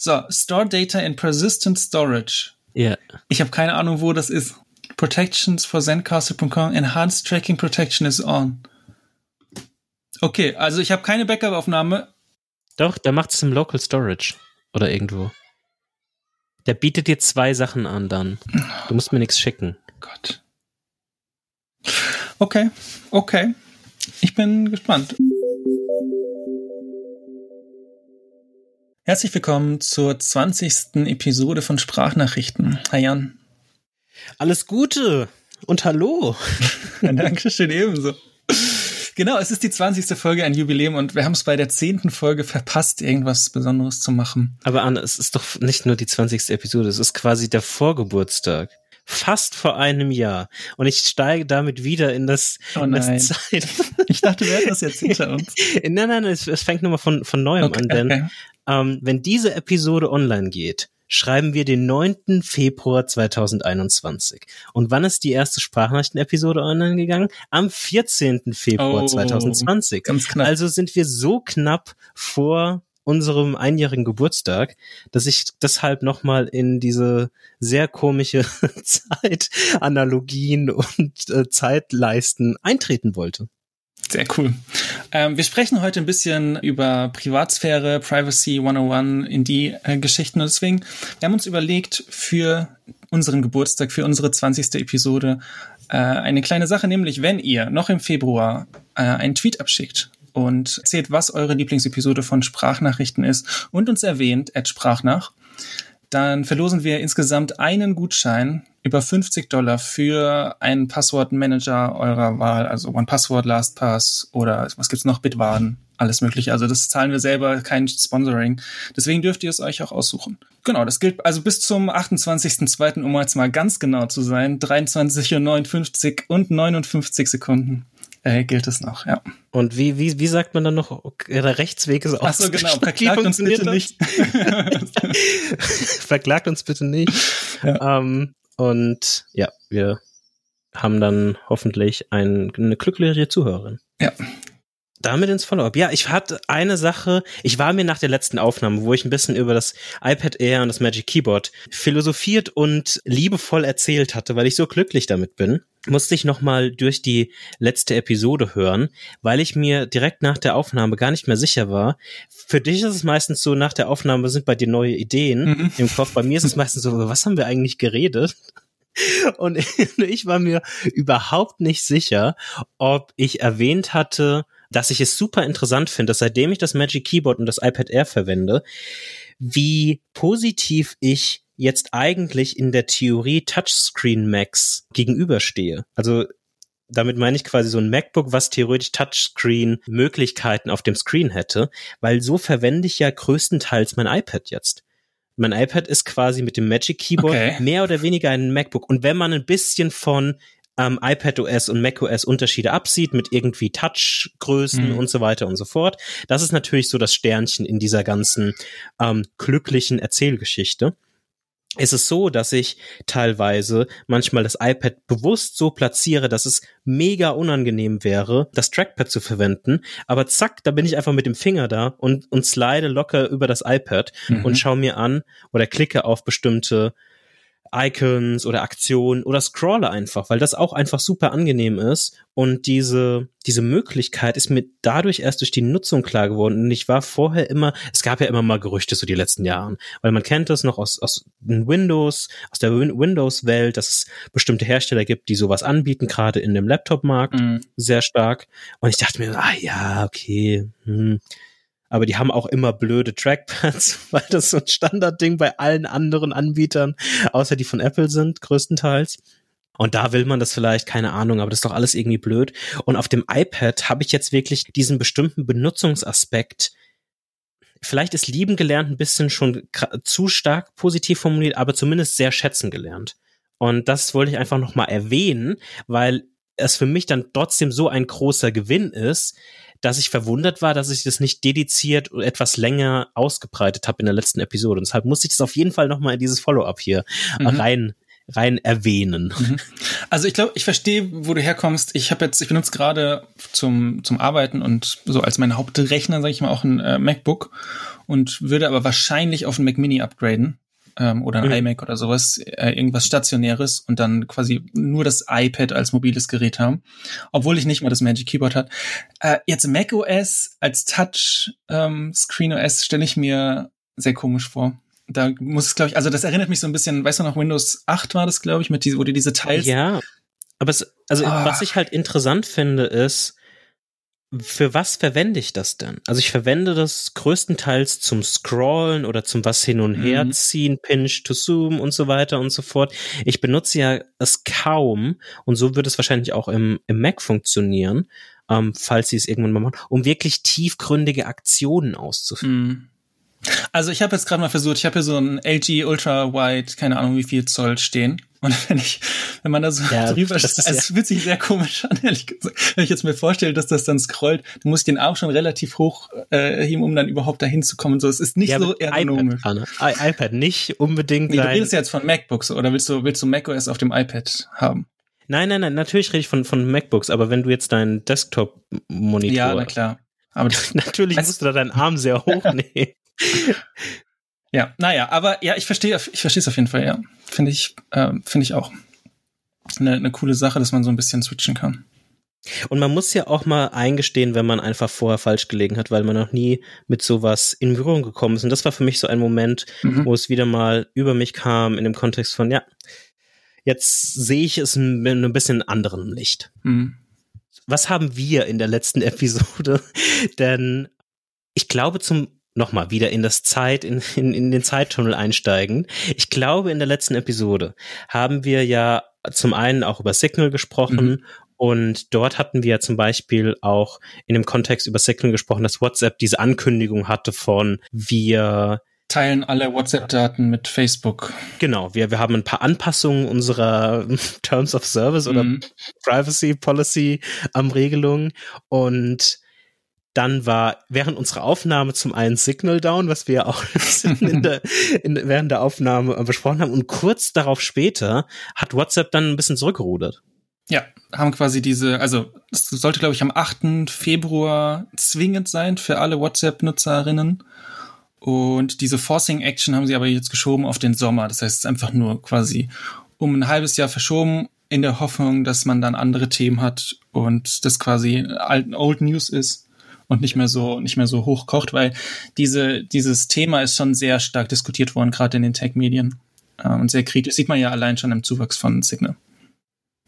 So, Store Data in Persistent Storage. Ja. Ich habe keine Ahnung, wo das ist. Protections for Zencaster.com. Enhanced Tracking Protection is on. Okay, also ich habe keine Backup-Aufnahme. Doch, der macht es im Local Storage. Oder irgendwo. Der bietet dir zwei Sachen an dann. Du musst mir nichts schicken. Gott. Okay, okay. Ich bin gespannt. Herzlich willkommen zur 20. Episode von Sprachnachrichten. Hi Jan. Alles Gute und hallo. Dankeschön ebenso. Genau, es ist die 20. Folge, ein Jubiläum und wir haben es bei der 10. Folge verpasst, irgendwas Besonderes zu machen. Aber Anna, es ist doch nicht nur die 20. Episode, es ist quasi der Vorgeburtstag. Fast vor einem Jahr. Und ich steige damit wieder in das, Oh in das. Zeit. Ich dachte, wir hätten das jetzt hinter uns. nein, nein, nein, es, es fängt nochmal von, von neuem Okay, an, denn okay. ähm, wenn diese Episode online geht, schreiben wir den 9. Februar 2021. Und wann ist die erste Sprachnachrichten-Episode online gegangen? Am 14. Februar Oh, 2020. Ganz knapp. Also sind wir so knapp vor unserem einjährigen Geburtstag, dass ich deshalb nochmal in diese sehr komische Zeitanalogien und äh, Zeitleisten eintreten wollte. Sehr cool. Ähm, wir sprechen heute ein bisschen über Privatsphäre, Privacy 101 in die äh, Geschichten. Und deswegen, wir haben uns überlegt, für unseren Geburtstag, für unsere 20. Episode, äh, eine kleine Sache, nämlich wenn ihr noch im Februar äh, einen Tweet abschickt und erzählt, was eure Lieblingsepisode von Sprachnachrichten ist und uns erwähnt, at Sprachnach, dann verlosen wir insgesamt einen Gutschein über 50 Dollar für einen Passwortmanager eurer Wahl, also OnePassword, LastPass oder was gibt's noch, Bitwarden, alles mögliche. Also das zahlen wir selber, kein Sponsoring. Deswegen dürft ihr es euch auch aussuchen. Genau, das gilt also bis zum 28.02., um jetzt mal ganz genau zu sein, 23.59 Uhr und 59 Sekunden äh, gilt es noch, ja. Und wie, wie, wie sagt man dann noch, okay, der Rechtsweg ist Ach so, genau, verklagt uns bitte nicht. verklagt uns bitte nicht. Ähm, und ja, wir haben dann hoffentlich ein, eine glückliche Zuhörerin. Ja. Damit ins Follow-up. Ja, ich hatte eine Sache, ich war mir nach der letzten Aufnahme, wo ich ein bisschen über das iPad Air und das Magic Keyboard philosophiert und liebevoll erzählt hatte, weil ich so glücklich damit bin, musste ich nochmal durch die letzte Episode hören, weil ich mir direkt nach der Aufnahme gar nicht mehr sicher war. Für dich ist es meistens so, nach der Aufnahme sind bei dir neue Ideen Mhm. im Kopf. Bei mir ist es meistens so, was haben wir eigentlich geredet? Und ich war mir überhaupt nicht sicher, ob ich erwähnt hatte, dass ich es super interessant finde, dass seitdem ich das Magic Keyboard und das iPad Air verwende, wie positiv ich jetzt eigentlich in der Theorie Touchscreen Macs gegenüberstehe. Also damit meine ich quasi so ein MacBook, was theoretisch Touchscreen-Möglichkeiten auf dem Screen hätte, weil so verwende ich ja größtenteils mein iPad jetzt. Mein iPad ist quasi mit dem Magic Keyboard Okay. mehr oder weniger ein MacBook. Und wenn man ein bisschen von ähm, iPadOS und macOS Unterschiede absieht mit irgendwie Touchgrößen Mhm. und so weiter und so fort, das ist natürlich so das Sternchen in dieser ganzen ähm, glücklichen Erzählgeschichte ist es so, dass ich teilweise manchmal das iPad bewusst so platziere, dass es mega unangenehm wäre, das Trackpad zu verwenden. Aber zack, da bin ich einfach mit dem Finger da und, und slide locker über das iPad Mhm. und schaue mir an oder klicke auf bestimmte Icons oder Aktionen oder scrolle einfach, weil das auch einfach super angenehm ist. Und diese, diese Möglichkeit ist mir dadurch erst durch die Nutzung klar geworden. Und ich war vorher immer, es gab ja immer mal Gerüchte so die letzten Jahren, weil man kennt das noch aus, aus Windows, aus der Win Windows-Welt, dass es bestimmte Hersteller gibt, die sowas anbieten, gerade in dem Laptop-Markt Mhm. sehr stark. Und ich dachte mir, ah ja, okay. Hm. Aber die haben auch immer blöde Trackpads, weil das so ein Standardding bei allen anderen Anbietern, außer die von Apple sind, größtenteils. Und da will man das vielleicht, keine Ahnung, aber das ist doch alles irgendwie blöd. Und auf dem iPad habe ich jetzt wirklich diesen bestimmten Benutzungsaspekt. Vielleicht ist lieben gelernt ein bisschen schon zu stark positiv formuliert, aber zumindest sehr schätzen gelernt. Und das wollte ich einfach nochmal erwähnen, weil es für mich dann trotzdem so ein großer Gewinn ist, dass ich verwundert war, dass ich das nicht dediziert etwas länger ausgebreitet habe in der letzten Episode. Und deshalb musste ich das auf jeden Fall nochmal in dieses Follow-up hier Mhm. rein rein erwähnen. Mhm. Also ich glaube, ich verstehe, wo du herkommst. Ich habe jetzt, ich benutze gerade zum zum Arbeiten und so als mein Hauptrechner, sage ich mal, auch ein äh, MacBook und würde aber wahrscheinlich auf ein Mac Mini upgraden ähm, oder ein mhm. iMac oder sowas, äh, irgendwas stationäres und dann quasi nur das iPad als mobiles Gerät haben, obwohl ich nicht mal das Magic Keyboard hat. Äh, jetzt Mac OS als Touch ähm, Screen OS stelle ich mir sehr komisch vor. Da muss es, glaube ich, also das erinnert mich so ein bisschen, weißt du noch, Windows 8 war das, glaube ich, mit diese, wo du diese Teils. Ja, aber es, also ah. was ich halt interessant finde, ist, für was verwende ich das denn? Also ich verwende das größtenteils zum Scrollen oder zum was hin und her mhm. ziehen, Pinch to Zoom und so weiter und so fort. Ich benutze ja es kaum und so wird es wahrscheinlich auch im, im Mac funktionieren, ähm, falls sie es irgendwann mal machen, um wirklich tiefgründige Aktionen auszuführen. Mhm. Also ich habe jetzt gerade mal versucht, ich habe hier so ein LG Ultra Wide, keine Ahnung wie viel Zoll stehen. Und wenn ich, wenn man da so ja, drüber, das also es fühlt sich sehr komisch an, ehrlich gesagt. Wenn ich jetzt mir vorstelle, dass das dann scrollt, dann muss ich den Arm schon relativ hoch äh, heben, um dann überhaupt dahin zu kommen. So, es ist nicht ja, so ergonomisch. iPad, iPad nicht unbedingt. Nee, du redest jetzt von MacBooks oder willst du, willst du macOS auf dem iPad haben? Nein, nein, nein, natürlich rede ich von, von MacBooks, aber wenn du jetzt deinen Desktop-Monitor. Ja, na klar. Aber natürlich musst du da deinen Arm sehr hoch nehmen. ja, naja, aber ja, ich verstehe, ich verstehe es auf jeden Fall, ja. Finde ich, äh, finde ich auch eine, eine coole Sache, dass man so ein bisschen switchen kann. Und man muss ja auch mal eingestehen, wenn man einfach vorher falsch gelegen hat, weil man noch nie mit sowas in Berührung gekommen ist. Und das war für mich so ein Moment, mhm. wo es wieder mal über mich kam in dem Kontext von, ja, jetzt sehe ich es in einem bisschen anderen Licht. Mhm. Was haben wir in der letzten Episode? Denn ich glaube, zum nochmal wieder in das Zeit, in, in, in den Zeittunnel einsteigen. Ich glaube, in der letzten Episode haben wir ja zum einen auch über Signal gesprochen mhm. und dort hatten wir zum Beispiel auch in dem Kontext über Signal gesprochen, dass WhatsApp diese Ankündigung hatte von wir teilen alle WhatsApp-Daten mit Facebook. Genau, wir, wir haben ein paar Anpassungen unserer Terms of Service oder mhm. Privacy Policy am Regelung und dann war während unserer Aufnahme zum einen Signal down, was wir auch in der, in, während der Aufnahme besprochen haben. Und kurz darauf später hat WhatsApp dann ein bisschen zurückgerudert. Ja, haben quasi diese, also es sollte, glaube ich, am 8. Februar zwingend sein für alle WhatsApp-Nutzerinnen. Und diese Forcing Action haben sie aber jetzt geschoben auf den Sommer. Das heißt, es ist einfach nur quasi um ein halbes Jahr verschoben, in der Hoffnung, dass man dann andere Themen hat und das quasi Old News ist und nicht mehr so nicht mehr so hoch kocht, weil diese dieses Thema ist schon sehr stark diskutiert worden, gerade in den Tech-Medien äh, und sehr kritisch. sieht man ja allein schon im Zuwachs von Signal.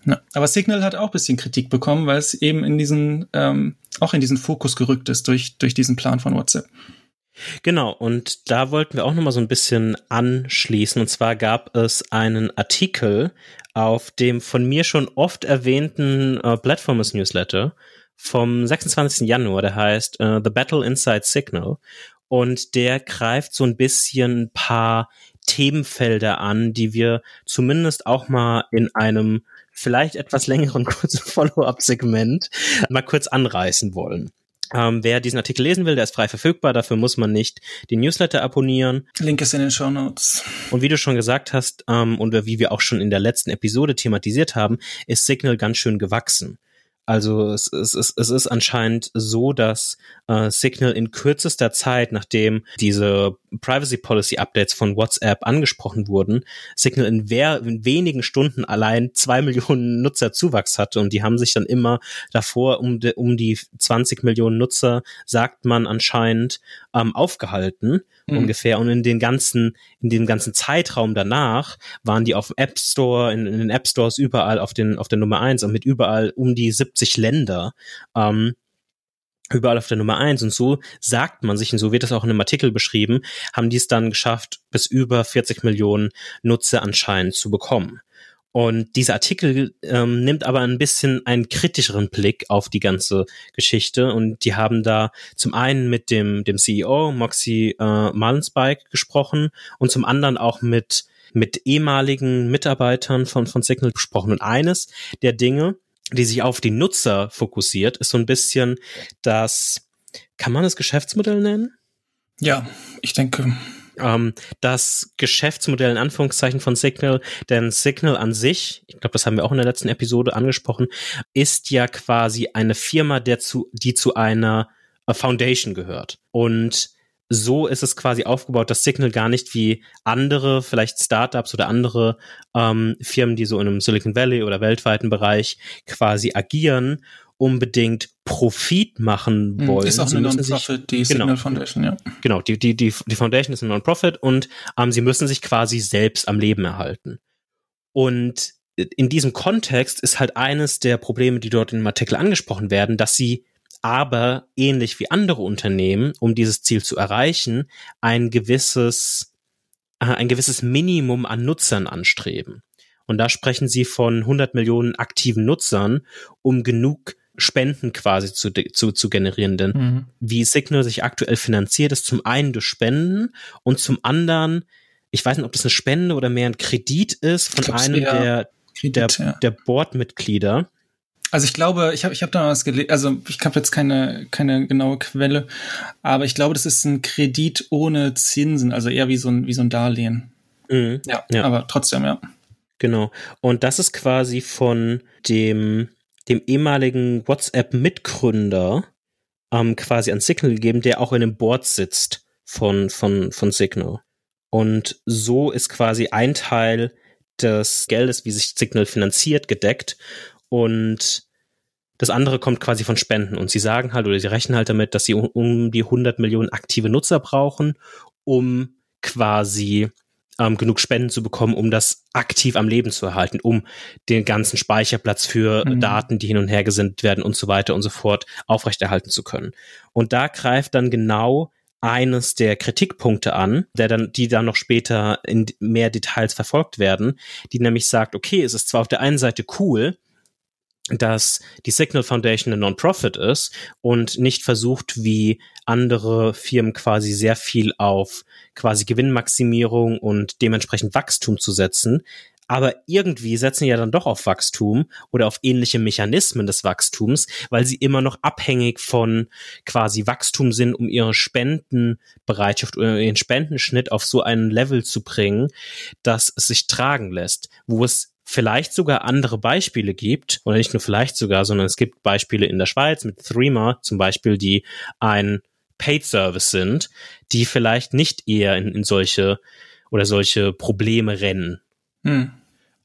Ja. Aber Signal hat auch bisschen Kritik bekommen, weil es eben in diesen ähm, auch in diesen Fokus gerückt ist durch durch diesen Plan von WhatsApp. Genau, und da wollten wir auch nochmal so ein bisschen anschließen. Und zwar gab es einen Artikel auf dem von mir schon oft erwähnten äh, Platformers Newsletter vom 26. Januar, der heißt uh, The Battle Inside Signal. Und der greift so ein bisschen ein paar Themenfelder an, die wir zumindest auch mal in einem vielleicht etwas längeren kurzen Follow-up-Segment mal kurz anreißen wollen. Ähm, wer diesen Artikel lesen will, der ist frei verfügbar. Dafür muss man nicht die Newsletter abonnieren. Link ist in den Show Notes. Und wie du schon gesagt hast ähm, und wie wir auch schon in der letzten Episode thematisiert haben, ist Signal ganz schön gewachsen. Also es, es, es, es ist anscheinend so, dass äh, Signal in kürzester Zeit, nachdem diese Privacy Policy Updates von WhatsApp angesprochen wurden, Signal in, wer, in wenigen Stunden allein zwei Millionen Nutzer Zuwachs hatte und die haben sich dann immer davor um, de, um die 20 Millionen Nutzer, sagt man anscheinend, ähm, aufgehalten mhm. ungefähr. Und in den ganzen, in dem ganzen Zeitraum danach waren die auf dem App Store, in, in, den App Stores überall auf den, auf der Nummer eins und mit überall um die 70 Länder. Ähm, überall auf der Nummer eins und so sagt man sich und so wird es auch in einem Artikel beschrieben, haben die es dann geschafft, bis über 40 Millionen Nutzer anscheinend zu bekommen. Und dieser Artikel ähm, nimmt aber ein bisschen einen kritischeren Blick auf die ganze Geschichte. Und die haben da zum einen mit dem, dem CEO Moxie äh, Marlinspike gesprochen und zum anderen auch mit, mit ehemaligen Mitarbeitern von, von Signal gesprochen. Und eines der Dinge, die sich auf die Nutzer fokussiert, ist so ein bisschen das, kann man das Geschäftsmodell nennen? Ja, ich denke. ähm, das Geschäftsmodell in Anführungszeichen von Signal, denn Signal an sich, ich glaube, das haben wir auch in der letzten Episode angesprochen, ist ja quasi eine Firma, der zu, die zu einer Foundation gehört. Und so ist es quasi aufgebaut, dass Signal gar nicht wie andere, vielleicht Startups oder andere ähm, Firmen, die so in einem Silicon Valley oder weltweiten Bereich quasi agieren, unbedingt Profit machen hm, wollen. Ist auch eine Non-Profit, die Signal genau, Foundation, ja. Genau, die, die, die, die Foundation ist eine Non-Profit und ähm, sie müssen sich quasi selbst am Leben erhalten. Und in diesem Kontext ist halt eines der Probleme, die dort in dem Artikel angesprochen werden, dass sie aber ähnlich wie andere Unternehmen, um dieses Ziel zu erreichen, ein gewisses, äh, ein gewisses Minimum an Nutzern anstreben. Und da sprechen sie von 100 Millionen aktiven Nutzern, um genug Spenden quasi zu, zu, zu generieren. Denn mhm. wie Signal sich aktuell finanziert, ist zum einen durch Spenden und zum anderen, ich weiß nicht, ob das eine Spende oder mehr ein Kredit ist von einem der, Kredit, der, ja. der Boardmitglieder. Also ich glaube, ich habe ich hab da was gelesen, also ich habe jetzt keine, keine genaue Quelle, aber ich glaube, das ist ein Kredit ohne Zinsen, also eher wie so ein, wie so ein Darlehen. Mhm. Ja, ja, aber trotzdem, ja. Genau. Und das ist quasi von dem, dem ehemaligen WhatsApp-Mitgründer ähm, quasi an Signal gegeben, der auch in dem Board sitzt von, von, von Signal. Und so ist quasi ein Teil des Geldes, wie sich Signal finanziert, gedeckt und das andere kommt quasi von Spenden. Und sie sagen halt, oder sie rechnen halt damit, dass sie um, um die 100 Millionen aktive Nutzer brauchen, um quasi ähm, genug Spenden zu bekommen, um das aktiv am Leben zu erhalten, um den ganzen Speicherplatz für mhm. Daten, die hin und her gesendet werden und so weiter und so fort aufrechterhalten zu können. Und da greift dann genau eines der Kritikpunkte an, der dann, die dann noch später in mehr Details verfolgt werden, die nämlich sagt, okay, es ist zwar auf der einen Seite cool, dass die Signal Foundation eine Non-Profit ist und nicht versucht, wie andere Firmen quasi sehr viel auf quasi Gewinnmaximierung und dementsprechend Wachstum zu setzen. Aber irgendwie setzen ja dann doch auf Wachstum oder auf ähnliche Mechanismen des Wachstums, weil sie immer noch abhängig von quasi Wachstum sind, um ihre Spendenbereitschaft oder ihren Spendenschnitt auf so ein Level zu bringen, dass es sich tragen lässt, wo es vielleicht sogar andere Beispiele gibt, oder nicht nur vielleicht sogar, sondern es gibt Beispiele in der Schweiz mit Threema zum Beispiel, die ein Paid Service sind, die vielleicht nicht eher in, in solche oder solche Probleme rennen. Hm.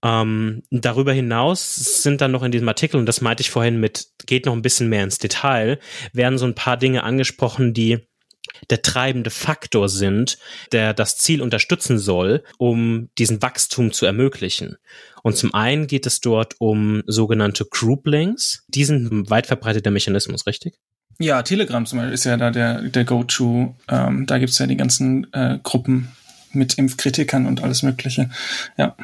Ähm, darüber hinaus sind dann noch in diesem Artikel, und das meinte ich vorhin mit, geht noch ein bisschen mehr ins Detail, werden so ein paar Dinge angesprochen, die der treibende Faktor sind, der das Ziel unterstützen soll, um diesen Wachstum zu ermöglichen. Und zum einen geht es dort um sogenannte Group Links. Die sind ein weit verbreiteter Mechanismus, richtig? Ja, Telegram zum Beispiel ist ja da der, der Go-To. Ähm, da gibt's ja die ganzen äh, Gruppen mit Impfkritikern und alles Mögliche. Ja.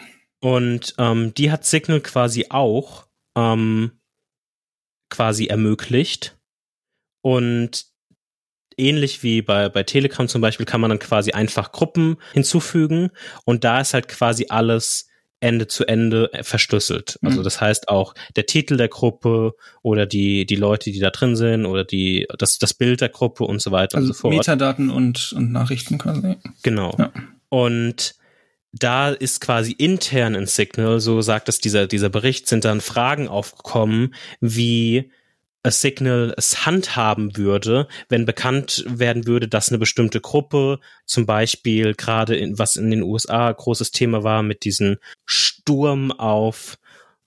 Und ähm, die hat Signal quasi auch ähm, quasi ermöglicht. Und ähnlich wie bei, bei Telegram zum Beispiel kann man dann quasi einfach Gruppen hinzufügen und da ist halt quasi alles Ende zu Ende verschlüsselt. Also mhm. das heißt auch der Titel der Gruppe oder die, die Leute, die da drin sind oder die, das, das Bild der Gruppe und so weiter also und so fort. Metadaten und, und Nachrichten quasi. Genau. Ja. Und da ist quasi intern in Signal, so sagt es dieser, dieser Bericht, sind dann Fragen aufgekommen, wie A Signal es handhaben würde, wenn bekannt werden würde, dass eine bestimmte Gruppe, zum Beispiel gerade in, was in den USA großes Thema war mit diesem Sturm auf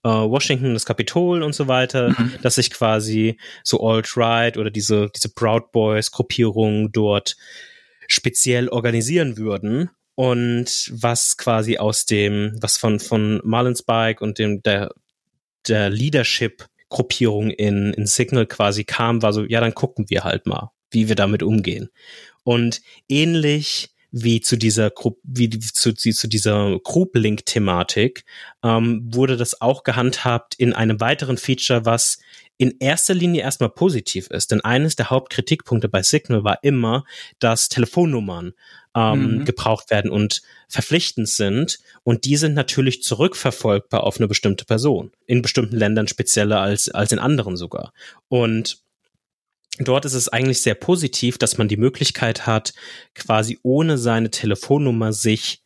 äh, Washington, das Kapitol und so weiter, mhm. dass sich quasi so Alt-Right oder diese, diese Proud Boys Gruppierungen dort speziell organisieren würden und was quasi aus dem, was von, von Marlon Spike und dem, der, der Leadership Gruppierung in, in Signal quasi kam, war so, ja, dann gucken wir halt mal, wie wir damit umgehen. Und ähnlich wie zu dieser Gru wie zu, zu dieser Group-Link-Thematik ähm, wurde das auch gehandhabt in einem weiteren Feature, was in erster Linie erstmal positiv ist. Denn eines der Hauptkritikpunkte bei Signal war immer, dass Telefonnummern ähm, mhm. gebraucht werden und verpflichtend sind. Und die sind natürlich zurückverfolgbar auf eine bestimmte Person. In bestimmten Ländern spezieller als, als in anderen sogar. Und dort ist es eigentlich sehr positiv, dass man die Möglichkeit hat, quasi ohne seine Telefonnummer sich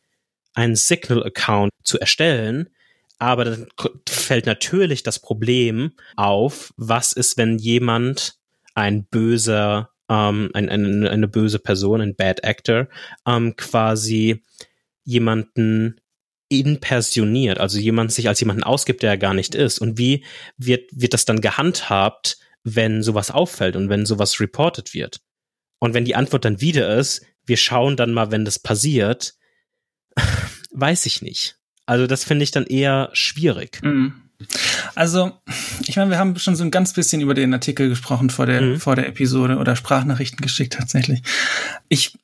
einen Signal-Account zu erstellen. Aber dann fällt natürlich das Problem auf, was ist, wenn jemand ein böser, ähm, ein, ein, eine böse Person, ein Bad Actor, ähm, quasi jemanden impersoniert, also jemand sich als jemanden ausgibt, der er gar nicht ist. Und wie wird, wird das dann gehandhabt, wenn sowas auffällt und wenn sowas reported wird? Und wenn die Antwort dann wieder ist, wir schauen dann mal, wenn das passiert, weiß ich nicht. Also das finde ich dann eher schwierig. Mhm. Also, ich meine, wir haben schon so ein ganz bisschen über den Artikel gesprochen vor der, mhm. vor der Episode oder Sprachnachrichten geschickt tatsächlich. Ich,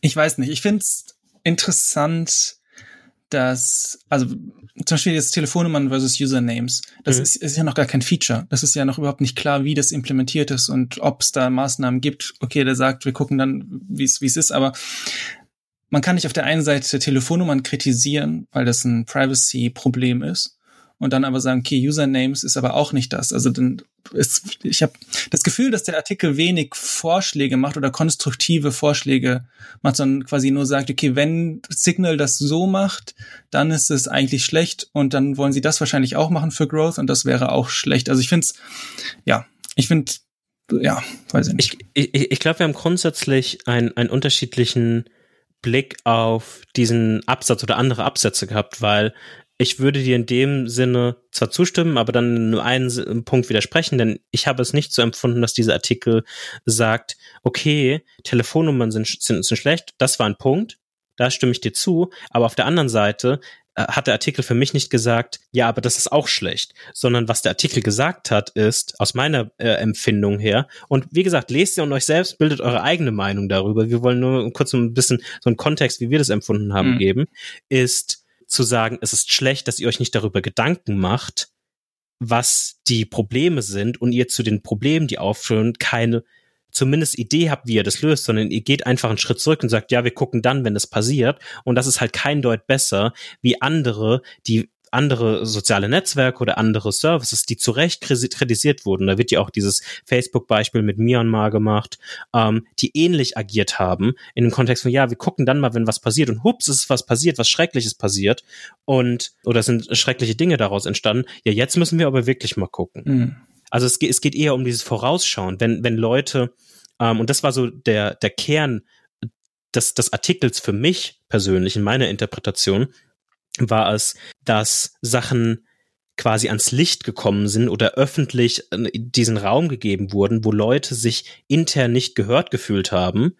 ich weiß nicht, ich finde es interessant, dass, also zum Beispiel jetzt Telefonnummern versus Usernames, das mhm. ist, ist ja noch gar kein Feature. Das ist ja noch überhaupt nicht klar, wie das implementiert ist und ob es da Maßnahmen gibt. Okay, der sagt, wir gucken dann, wie es wie es ist, aber man kann nicht auf der einen Seite Telefonnummern kritisieren, weil das ein Privacy-Problem ist und dann aber sagen, okay, Usernames ist aber auch nicht das. Also dann ist, ich habe das Gefühl, dass der Artikel wenig Vorschläge macht oder konstruktive Vorschläge macht, sondern quasi nur sagt, okay, wenn Signal das so macht, dann ist es eigentlich schlecht und dann wollen sie das wahrscheinlich auch machen für Growth und das wäre auch schlecht. Also ich finde es, ja, ich finde, ja, weiß ich nicht. Ich, ich, ich glaube, wir haben grundsätzlich einen, einen unterschiedlichen Blick auf diesen Absatz oder andere Absätze gehabt, weil ich würde dir in dem Sinne zwar zustimmen, aber dann nur einen Punkt widersprechen, denn ich habe es nicht so empfunden, dass dieser Artikel sagt, okay, Telefonnummern sind, sind, sind schlecht, das war ein Punkt, da stimme ich dir zu, aber auf der anderen Seite äh, hat der Artikel für mich nicht gesagt, ja, aber das ist auch schlecht, sondern was der Artikel gesagt hat, ist aus meiner äh, Empfindung her und wie gesagt, lest ihr und euch selbst, bildet eure eigene Meinung darüber. Wir wollen nur kurz ein bisschen so einen Kontext, wie wir das empfunden haben, mhm. geben, ist zu sagen, es ist schlecht, dass ihr euch nicht darüber Gedanken macht, was die Probleme sind und ihr zu den Problemen, die aufführen, keine zumindest Idee habt, wie ihr das löst, sondern ihr geht einfach einen Schritt zurück und sagt, ja, wir gucken dann, wenn es passiert. Und das ist halt kein Deut besser wie andere, die andere soziale Netzwerke oder andere Services, die zu Recht kritisiert wurden. Da wird ja auch dieses Facebook-Beispiel mit Myanmar gemacht, ähm, die ähnlich agiert haben in dem Kontext von, ja, wir gucken dann mal, wenn was passiert und hups, ist was passiert, was Schreckliches passiert und oder sind schreckliche Dinge daraus entstanden. Ja, jetzt müssen wir aber wirklich mal gucken. Mhm. Also es geht, es geht eher um dieses Vorausschauen, wenn, wenn Leute, ähm, und das war so der, der Kern des, des Artikels für mich persönlich in meiner Interpretation, war es, dass Sachen quasi ans Licht gekommen sind oder öffentlich diesen Raum gegeben wurden, wo Leute sich intern nicht gehört gefühlt haben,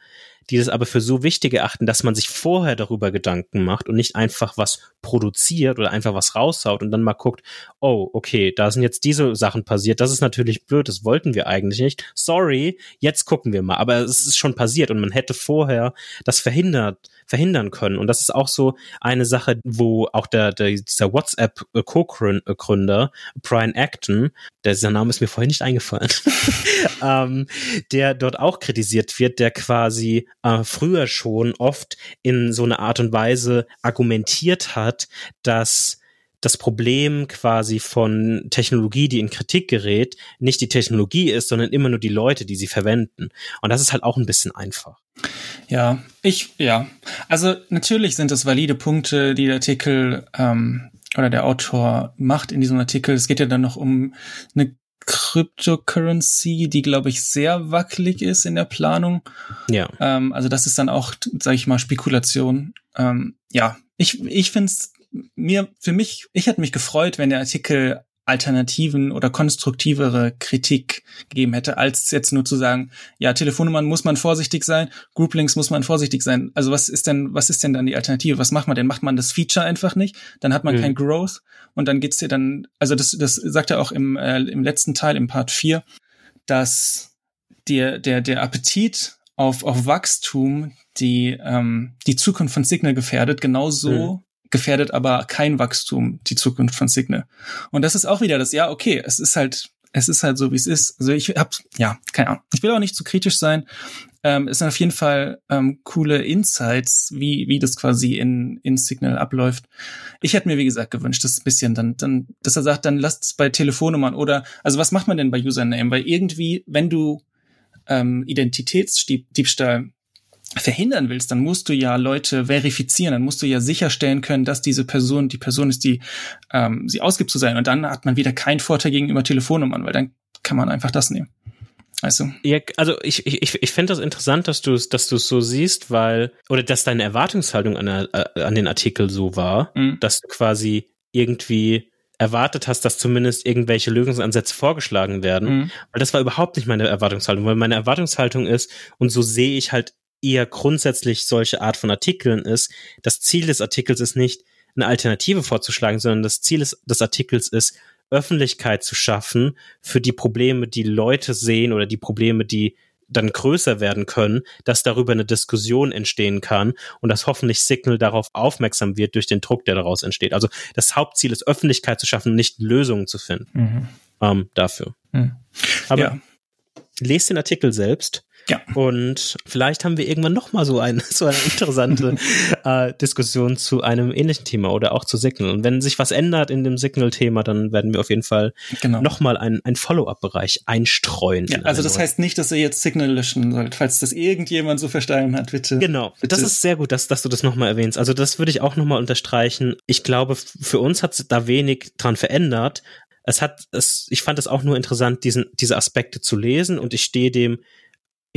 die das aber für so wichtig erachten, dass man sich vorher darüber Gedanken macht und nicht einfach was produziert oder einfach was raushaut und dann mal guckt, oh, okay, da sind jetzt diese Sachen passiert, das ist natürlich blöd, das wollten wir eigentlich nicht. Sorry, jetzt gucken wir mal. Aber es ist schon passiert und man hätte vorher das verhindert, verhindern können. Und das ist auch so eine Sache, wo auch der, der dieser WhatsApp-Co-Gründer, Brian Acton, der Name ist mir vorhin nicht eingefallen, ähm, der dort auch kritisiert wird, der quasi äh, früher schon oft in so eine Art und Weise argumentiert hat, dass das Problem quasi von Technologie, die in Kritik gerät, nicht die Technologie ist, sondern immer nur die Leute, die sie verwenden. Und das ist halt auch ein bisschen einfach. Ja, ich, ja. Also natürlich sind das valide Punkte, die der Artikel ähm, oder der Autor macht in diesem Artikel. Es geht ja dann noch um eine Cryptocurrency, die, glaube ich, sehr wackelig ist in der Planung. Ja. Ähm, also das ist dann auch, sage ich mal, Spekulation. Ähm, ja, ich, ich finde es mir, für mich, ich hätte mich gefreut, wenn der Artikel alternativen oder konstruktivere Kritik gegeben hätte, als jetzt nur zu sagen, ja, Telefonnummern muss man vorsichtig sein, Grouplinks muss man vorsichtig sein. Also was ist denn, was ist denn dann die Alternative? Was macht man denn? Macht man das Feature einfach nicht? Dann hat man mhm. kein Growth und dann geht's dir dann, also das, das sagt er auch im, äh, im letzten Teil, im Part 4, dass der, der, der Appetit auf, auf Wachstum die, ähm, die Zukunft von Signal gefährdet, genauso mhm gefährdet aber kein Wachstum die Zukunft von Signal. Und das ist auch wieder das, ja, okay, es ist halt, es ist halt so, wie es ist. Also ich hab, ja, keine Ahnung. Ich will auch nicht zu kritisch sein. Ähm, es sind auf jeden Fall ähm, coole Insights, wie, wie das quasi in, in Signal abläuft. Ich hätte mir, wie gesagt, gewünscht, dass ein bisschen dann, dann, dass er sagt, dann lasst es bei Telefonnummern oder, also was macht man denn bei Username? Weil irgendwie, wenn du ähm, Identitätsdiebstahl verhindern willst, dann musst du ja Leute verifizieren, dann musst du ja sicherstellen können, dass diese Person die Person ist, die ähm, sie ausgibt zu sein. Und dann hat man wieder keinen Vorteil gegenüber Telefonnummern, weil dann kann man einfach das nehmen. Weißt du? Ja, also ich, ich, ich finde das interessant, dass du es dass du so siehst, weil, oder dass deine Erwartungshaltung an, äh, an den Artikel so war, mhm. dass du quasi irgendwie erwartet hast, dass zumindest irgendwelche Lösungsansätze vorgeschlagen werden. Mhm. Weil das war überhaupt nicht meine Erwartungshaltung, weil meine Erwartungshaltung ist, und so sehe ich halt eher grundsätzlich solche Art von Artikeln ist, das Ziel des Artikels ist nicht, eine Alternative vorzuschlagen, sondern das Ziel des, des Artikels ist, Öffentlichkeit zu schaffen für die Probleme, die Leute sehen oder die Probleme, die dann größer werden können, dass darüber eine Diskussion entstehen kann und dass hoffentlich Signal darauf aufmerksam wird durch den Druck, der daraus entsteht. Also das Hauptziel ist Öffentlichkeit zu schaffen, nicht Lösungen zu finden mhm. ähm, dafür. Mhm. Aber ja. lest den Artikel selbst ja. Und vielleicht haben wir irgendwann noch mal so, ein, so eine interessante äh, Diskussion zu einem ähnlichen Thema oder auch zu Signal. Und wenn sich was ändert in dem Signal-Thema, dann werden wir auf jeden Fall genau. noch mal einen, einen Follow-up-Bereich einstreuen. Ja, also das heißt nicht, dass ihr jetzt Signal löschen sollt, falls das irgendjemand so verstanden hat, bitte. Genau, bitte. das ist sehr gut, dass, dass du das noch mal erwähnst. Also das würde ich auch noch mal unterstreichen. Ich glaube, für uns hat da wenig dran verändert, es hat, es, ich fand es auch nur interessant, diesen, diese Aspekte zu lesen und ich stehe dem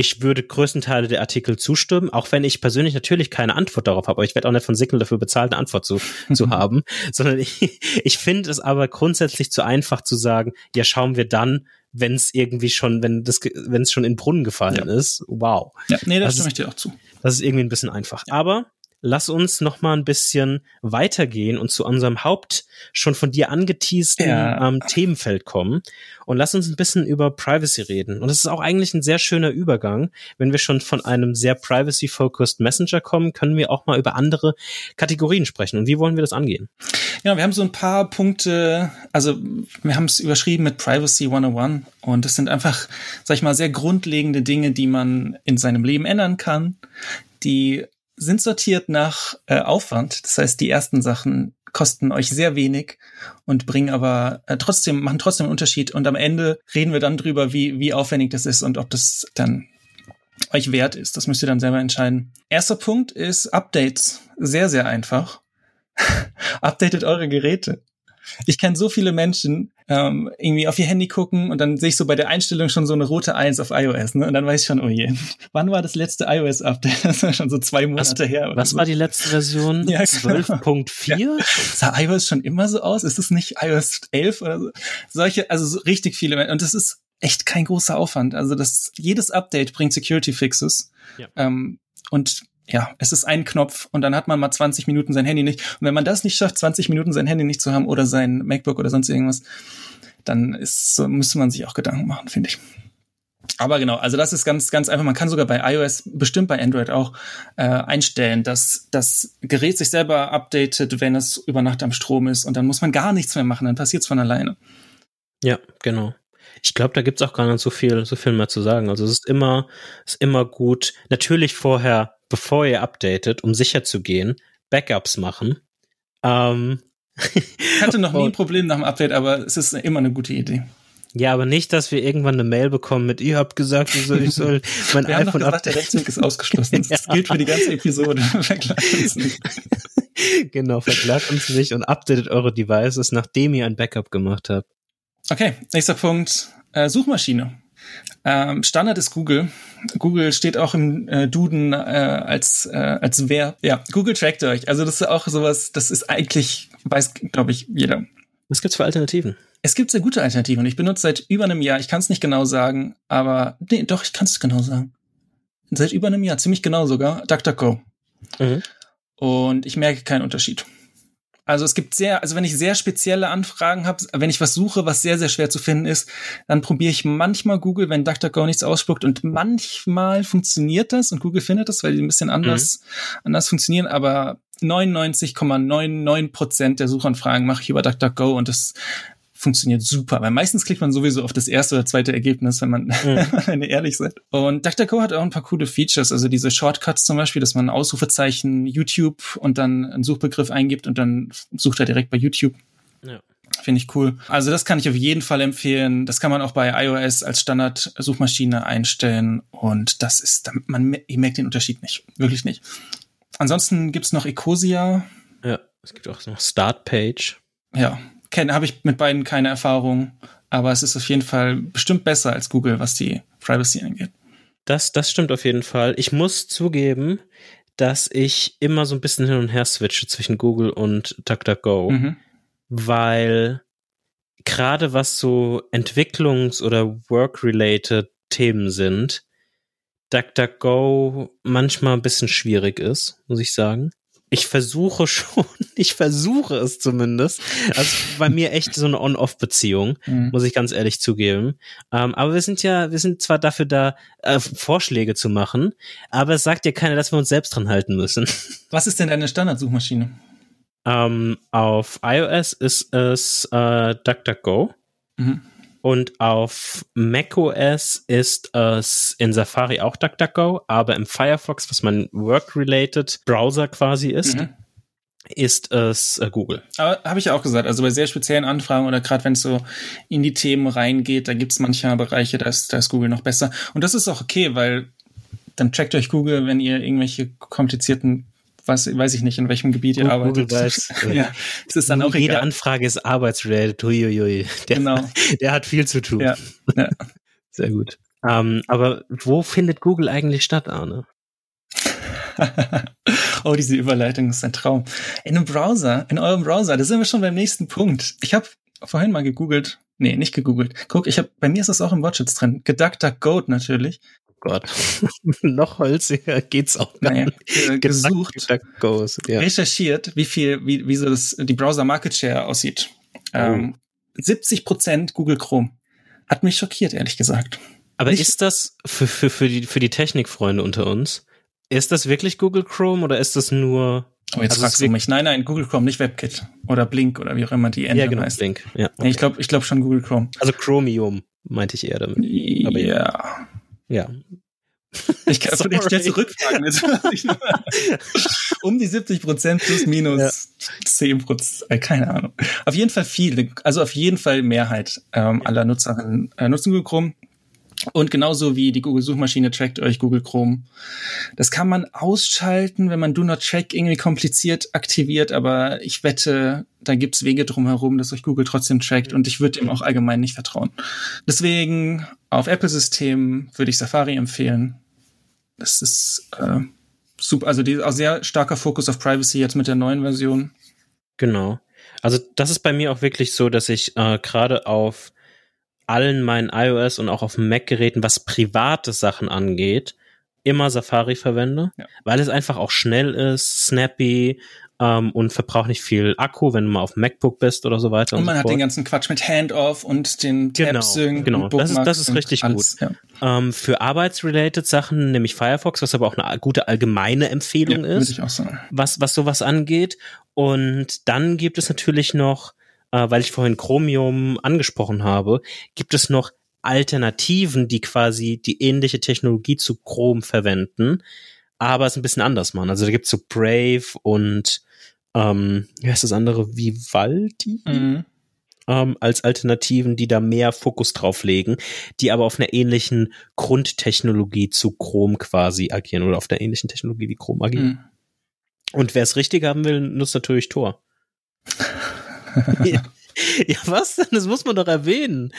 ich würde größten Teile der Artikel zustimmen, auch wenn ich persönlich natürlich keine Antwort darauf habe. Aber ich werde auch nicht von Signal dafür bezahlt, eine Antwort zu, zu haben, sondern ich, ich finde es aber grundsätzlich zu einfach zu sagen, ja, schauen wir dann, wenn es irgendwie schon, wenn das, wenn es schon in den Brunnen gefallen ja. ist. Wow. Ja, nee, das, das stimme ich dir auch zu. Das ist irgendwie ein bisschen einfach. Aber lass uns noch mal ein bisschen weitergehen und zu unserem Haupt schon von dir angeteasten ja. ähm, Themenfeld kommen und lass uns ein bisschen über Privacy reden. Und es ist auch eigentlich ein sehr schöner Übergang. Wenn wir schon von einem sehr privacy-focused Messenger kommen, können wir auch mal über andere Kategorien sprechen. Und wie wollen wir das angehen? Ja, wir haben so ein paar Punkte, also wir haben es überschrieben mit Privacy 101 und es sind einfach, sag ich mal, sehr grundlegende Dinge, die man in seinem Leben ändern kann, die sind sortiert nach äh, Aufwand. Das heißt, die ersten Sachen kosten euch sehr wenig und bringen aber äh, trotzdem, machen trotzdem einen Unterschied. Und am Ende reden wir dann drüber, wie, wie aufwendig das ist und ob das dann euch wert ist. Das müsst ihr dann selber entscheiden. Erster Punkt ist Updates. Sehr, sehr einfach. Updatet eure Geräte. Ich kenne so viele Menschen, ähm, irgendwie auf ihr Handy gucken und dann sehe ich so bei der Einstellung schon so eine rote Eins auf iOS, ne? Und dann weiß ich schon, oh je, wann war das letzte iOS-Update? Das war schon so zwei Monate was, her. was so. war die letzte Version? Ja, 12.4? Genau. Ja. Sah iOS schon immer so aus? Ist es nicht iOS 11 oder so? Solche, also so richtig viele. Und das ist echt kein großer Aufwand. Also das, jedes Update bringt Security Fixes. Ja. Ähm, und ja, es ist ein Knopf und dann hat man mal 20 Minuten sein Handy nicht. Und wenn man das nicht schafft, 20 Minuten sein Handy nicht zu haben oder sein MacBook oder sonst irgendwas, dann ist, so müsste man sich auch Gedanken machen, finde ich. Aber genau, also das ist ganz, ganz einfach. Man kann sogar bei iOS, bestimmt bei Android auch, äh, einstellen, dass das Gerät sich selber updatet, wenn es über Nacht am Strom ist und dann muss man gar nichts mehr machen, dann passiert es von alleine. Ja, genau. Ich glaube, da gibt's auch gar nicht so viel, so viel mehr zu sagen. Also es ist immer, ist immer gut. Natürlich vorher bevor ihr updatet, um sicher zu gehen, Backups machen. Ähm, ich hatte noch nie ein Problem nach dem Update, aber es ist immer eine gute Idee. Ja, aber nicht, dass wir irgendwann eine Mail bekommen mit, ihr habt gesagt, ich soll, ich soll mein wir iPhone haben gesagt, der Rechtslink ist ausgeschlossen. Das ja. gilt für die ganze Episode. Verklagt uns nicht. Genau, verklagt uns nicht und updatet eure Devices, nachdem ihr ein Backup gemacht habt. Okay, nächster Punkt. Äh, Suchmaschine. Ähm, Standard ist Google. Google steht auch im äh, Duden äh, als äh, als wer. Ja, Google trackt euch. Also das ist auch sowas. Das ist eigentlich weiß, glaube ich, jeder. Was gibt's für Alternativen? Es gibt sehr gute Alternativen. Ich benutze seit über einem Jahr. Ich kann es nicht genau sagen, aber nee, doch, ich kann es genau sagen. Seit über einem Jahr, ziemlich genau sogar. DuckDuckGo. Mhm. Und ich merke keinen Unterschied. Also es gibt sehr, also wenn ich sehr spezielle Anfragen habe, wenn ich was suche, was sehr, sehr schwer zu finden ist, dann probiere ich manchmal Google, wenn DuckDuckGo nichts ausspuckt und manchmal funktioniert das und Google findet das, weil die ein bisschen anders, mhm. anders funktionieren, aber 99,99 Prozent der Suchanfragen mache ich über DuckDuckGo und das funktioniert super, weil meistens klickt man sowieso auf das erste oder zweite Ergebnis, wenn man, mhm. wenn ehrlich seid. Und DuckDuckGo hat auch ein paar coole Features, also diese Shortcuts zum Beispiel, dass man Ausrufezeichen YouTube und dann einen Suchbegriff eingibt und dann sucht er direkt bei YouTube. Ja. Finde ich cool. Also das kann ich auf jeden Fall empfehlen. Das kann man auch bei iOS als Standard-Suchmaschine einstellen. Und das ist, man ihr merkt den Unterschied nicht. Wirklich nicht. Ansonsten gibt's noch Ecosia. Ja, es gibt auch noch Startpage. Ja, habe ich mit beiden keine Erfahrung. Aber es ist auf jeden Fall bestimmt besser als Google, was die Privacy angeht. Das, das stimmt auf jeden Fall. Ich muss zugeben, dass ich immer so ein bisschen hin und her switche zwischen Google und DuckDuckGo. Mhm weil gerade was so Entwicklungs- oder Work-related Themen sind, DuckDuckGo manchmal ein bisschen schwierig ist, muss ich sagen. Ich versuche schon, ich versuche es zumindest. Also bei mir echt so eine On-Off-Beziehung, mhm. muss ich ganz ehrlich zugeben. Ähm, aber wir sind ja, wir sind zwar dafür da, äh, Vorschläge zu machen, aber es sagt ja keiner, dass wir uns selbst dran halten müssen. Was ist denn deine Standardsuchmaschine? Ähm, auf iOS ist es äh, DuckDuckGo. Mhm. Und auf macOS ist es in Safari auch DuckDuckGo, aber im Firefox, was mein Work-related Browser quasi ist, mhm. ist es äh, Google. Aber habe ich ja auch gesagt, also bei sehr speziellen Anfragen oder gerade wenn es so in die Themen reingeht, da gibt es manchmal Bereiche, da ist, da ist Google noch besser. Und das ist auch okay, weil dann checkt euch Google, wenn ihr irgendwelche komplizierten weiß, weiß ich nicht, in welchem Gebiet ihr Google arbeitet. Weiß, ja, es ist dann auch Jede egal. Anfrage ist arbeitsrelated. Huiuiui. Der, genau. der hat viel zu tun. Ja. ja. Sehr gut. Um, ähm, aber wo findet Google eigentlich statt, Arne? oh, diese Überleitung ist ein Traum. In einem Browser, in eurem Browser, da sind wir schon beim nächsten Punkt. Ich habe vorhin mal gegoogelt. Nee, nicht gegoogelt. Guck, ich habe bei mir ist das auch im Watchits drin. Goat natürlich. Gott. Noch holziger geht's auch gar nicht. Äh, gesucht, goes, ja. recherchiert, wie viel, wie, wie so das, die Browser Market Share aussieht. Oh. Ähm, 70 Prozent Google Chrome. Hat mich schockiert, ehrlich gesagt. Aber nicht ist das für, für, für die, für die Technikfreunde unter uns? Ist das wirklich Google Chrome oder ist das nur Oh, jetzt also fragst du mich. Nein, nein, Google Chrome, nicht WebKit oder Blink oder wie auch immer die Ende ja, genau, heißt. Blink. Ja, okay. nee, ich glaube, ich glaube schon Google Chrome. Also Chromium meinte ich eher damit. Aber ja. Ja. Ich kann Sorry. jetzt zurückfragen. um die 70 Prozent plus minus ja. 10 Prozent, äh, keine Ahnung. Auf jeden Fall viele, also auf jeden Fall Mehrheit ähm, aller Nutzerinnen äh, nutzen Google Chrome. Und genauso wie die Google-Suchmaschine trackt euch Google Chrome. Das kann man ausschalten, wenn man Do Not Track irgendwie kompliziert aktiviert, aber ich wette, da gibt's Wege drumherum, dass euch Google trotzdem trackt und ich würde ihm auch allgemein nicht vertrauen. Deswegen auf Apple-Systemen würde ich Safari empfehlen. Das ist äh, super, also die, auch sehr starker Fokus auf Privacy jetzt mit der neuen Version. Genau. Also das ist bei mir auch wirklich so, dass ich äh, gerade auf allen meinen iOS und auch auf Mac-Geräten, was private Sachen angeht, immer Safari verwende, ja. weil es einfach auch schnell ist, snappy ähm, und verbraucht nicht viel Akku, wenn du mal auf MacBook bist oder so weiter. Und, und man so hat fort. den ganzen Quatsch mit Handoff und den Tabs Genau, genau. das ist, das ist richtig alles, gut. Ja. Ähm, für arbeitsrelated Sachen, nämlich Firefox, was aber auch eine gute allgemeine Empfehlung ja, ist, was, was sowas angeht. Und dann gibt es natürlich noch äh, weil ich vorhin Chromium angesprochen habe, gibt es noch Alternativen, die quasi die ähnliche Technologie zu Chrome verwenden, aber es ein bisschen anders machen. Also da gibt's so Brave und ähm, wie heißt das andere? Vivaldi? Mhm. Ähm, als Alternativen, die da mehr Fokus drauf legen, die aber auf einer ähnlichen Grundtechnologie zu Chrome quasi agieren oder auf der ähnlichen Technologie wie Chrome agieren. Mhm. Und wer es richtig haben will, nutzt natürlich Tor. ja. ja, was denn? Das muss man doch erwähnen.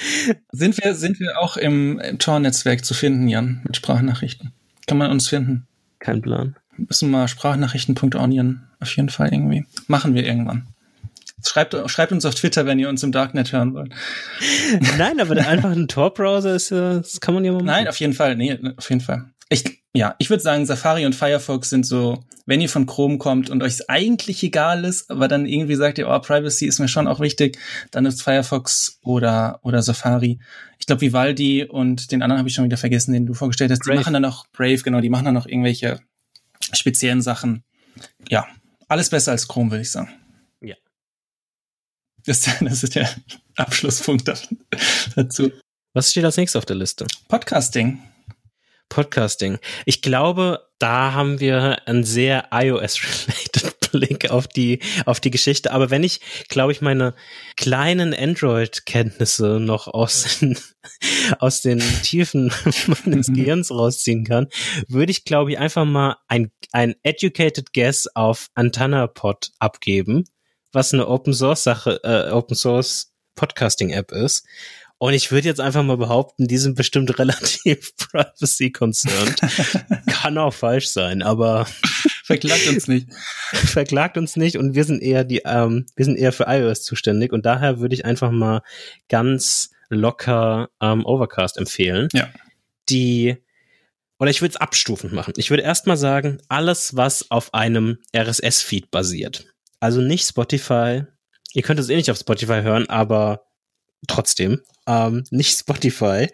Sind wir, sind wir auch im Tor-Netzwerk zu finden, Jan, mit Sprachnachrichten? Kann man uns finden? Kein Plan. Müssen wir Sprachnachrichten.onion auf jeden Fall irgendwie. Machen wir irgendwann. Schreibt, schreibt uns auf Twitter, wenn ihr uns im Darknet hören wollt. Nein, aber einfach ein Tor-Browser ist, das kann man ja mal machen. Nein, auf jeden Fall. Nee, auf jeden Fall. Ich, ja, ich würde sagen, Safari und Firefox sind so, wenn ihr von Chrome kommt und euch es eigentlich egal ist, aber dann irgendwie sagt ihr, oh, Privacy ist mir schon auch wichtig, dann ist Firefox oder, oder Safari. Ich glaube, Vivaldi und den anderen habe ich schon wieder vergessen, den du vorgestellt hast. Brave. Die machen dann noch Brave, genau, die machen dann noch irgendwelche speziellen Sachen. Ja, alles besser als Chrome, würde ich sagen. Ja. Das, das ist der Abschlusspunkt dazu. Was steht als nächstes auf der Liste? Podcasting. Podcasting. Ich glaube, da haben wir ein sehr iOS-related Blick auf die, auf die Geschichte. Aber wenn ich, glaube ich, meine kleinen Android-Kenntnisse noch aus den, aus den Tiefen meines Gehirns rausziehen kann, würde ich, glaube ich, einfach mal ein, ein educated guess auf AntennaPod abgeben, was eine Open Source Sache, äh, Open Source Podcasting App ist. Und ich würde jetzt einfach mal behaupten, die sind bestimmt relativ privacy concerned. Kann auch falsch sein, aber verklagt uns nicht. verklagt uns nicht und wir sind eher die, ähm, wir sind eher für iOS zuständig und daher würde ich einfach mal ganz locker ähm, Overcast empfehlen. Ja. Die oder ich würde es abstufend machen. Ich würde erstmal sagen, alles, was auf einem RSS-Feed basiert. Also nicht Spotify. Ihr könnt es eh nicht auf Spotify hören, aber trotzdem ähm, nicht Spotify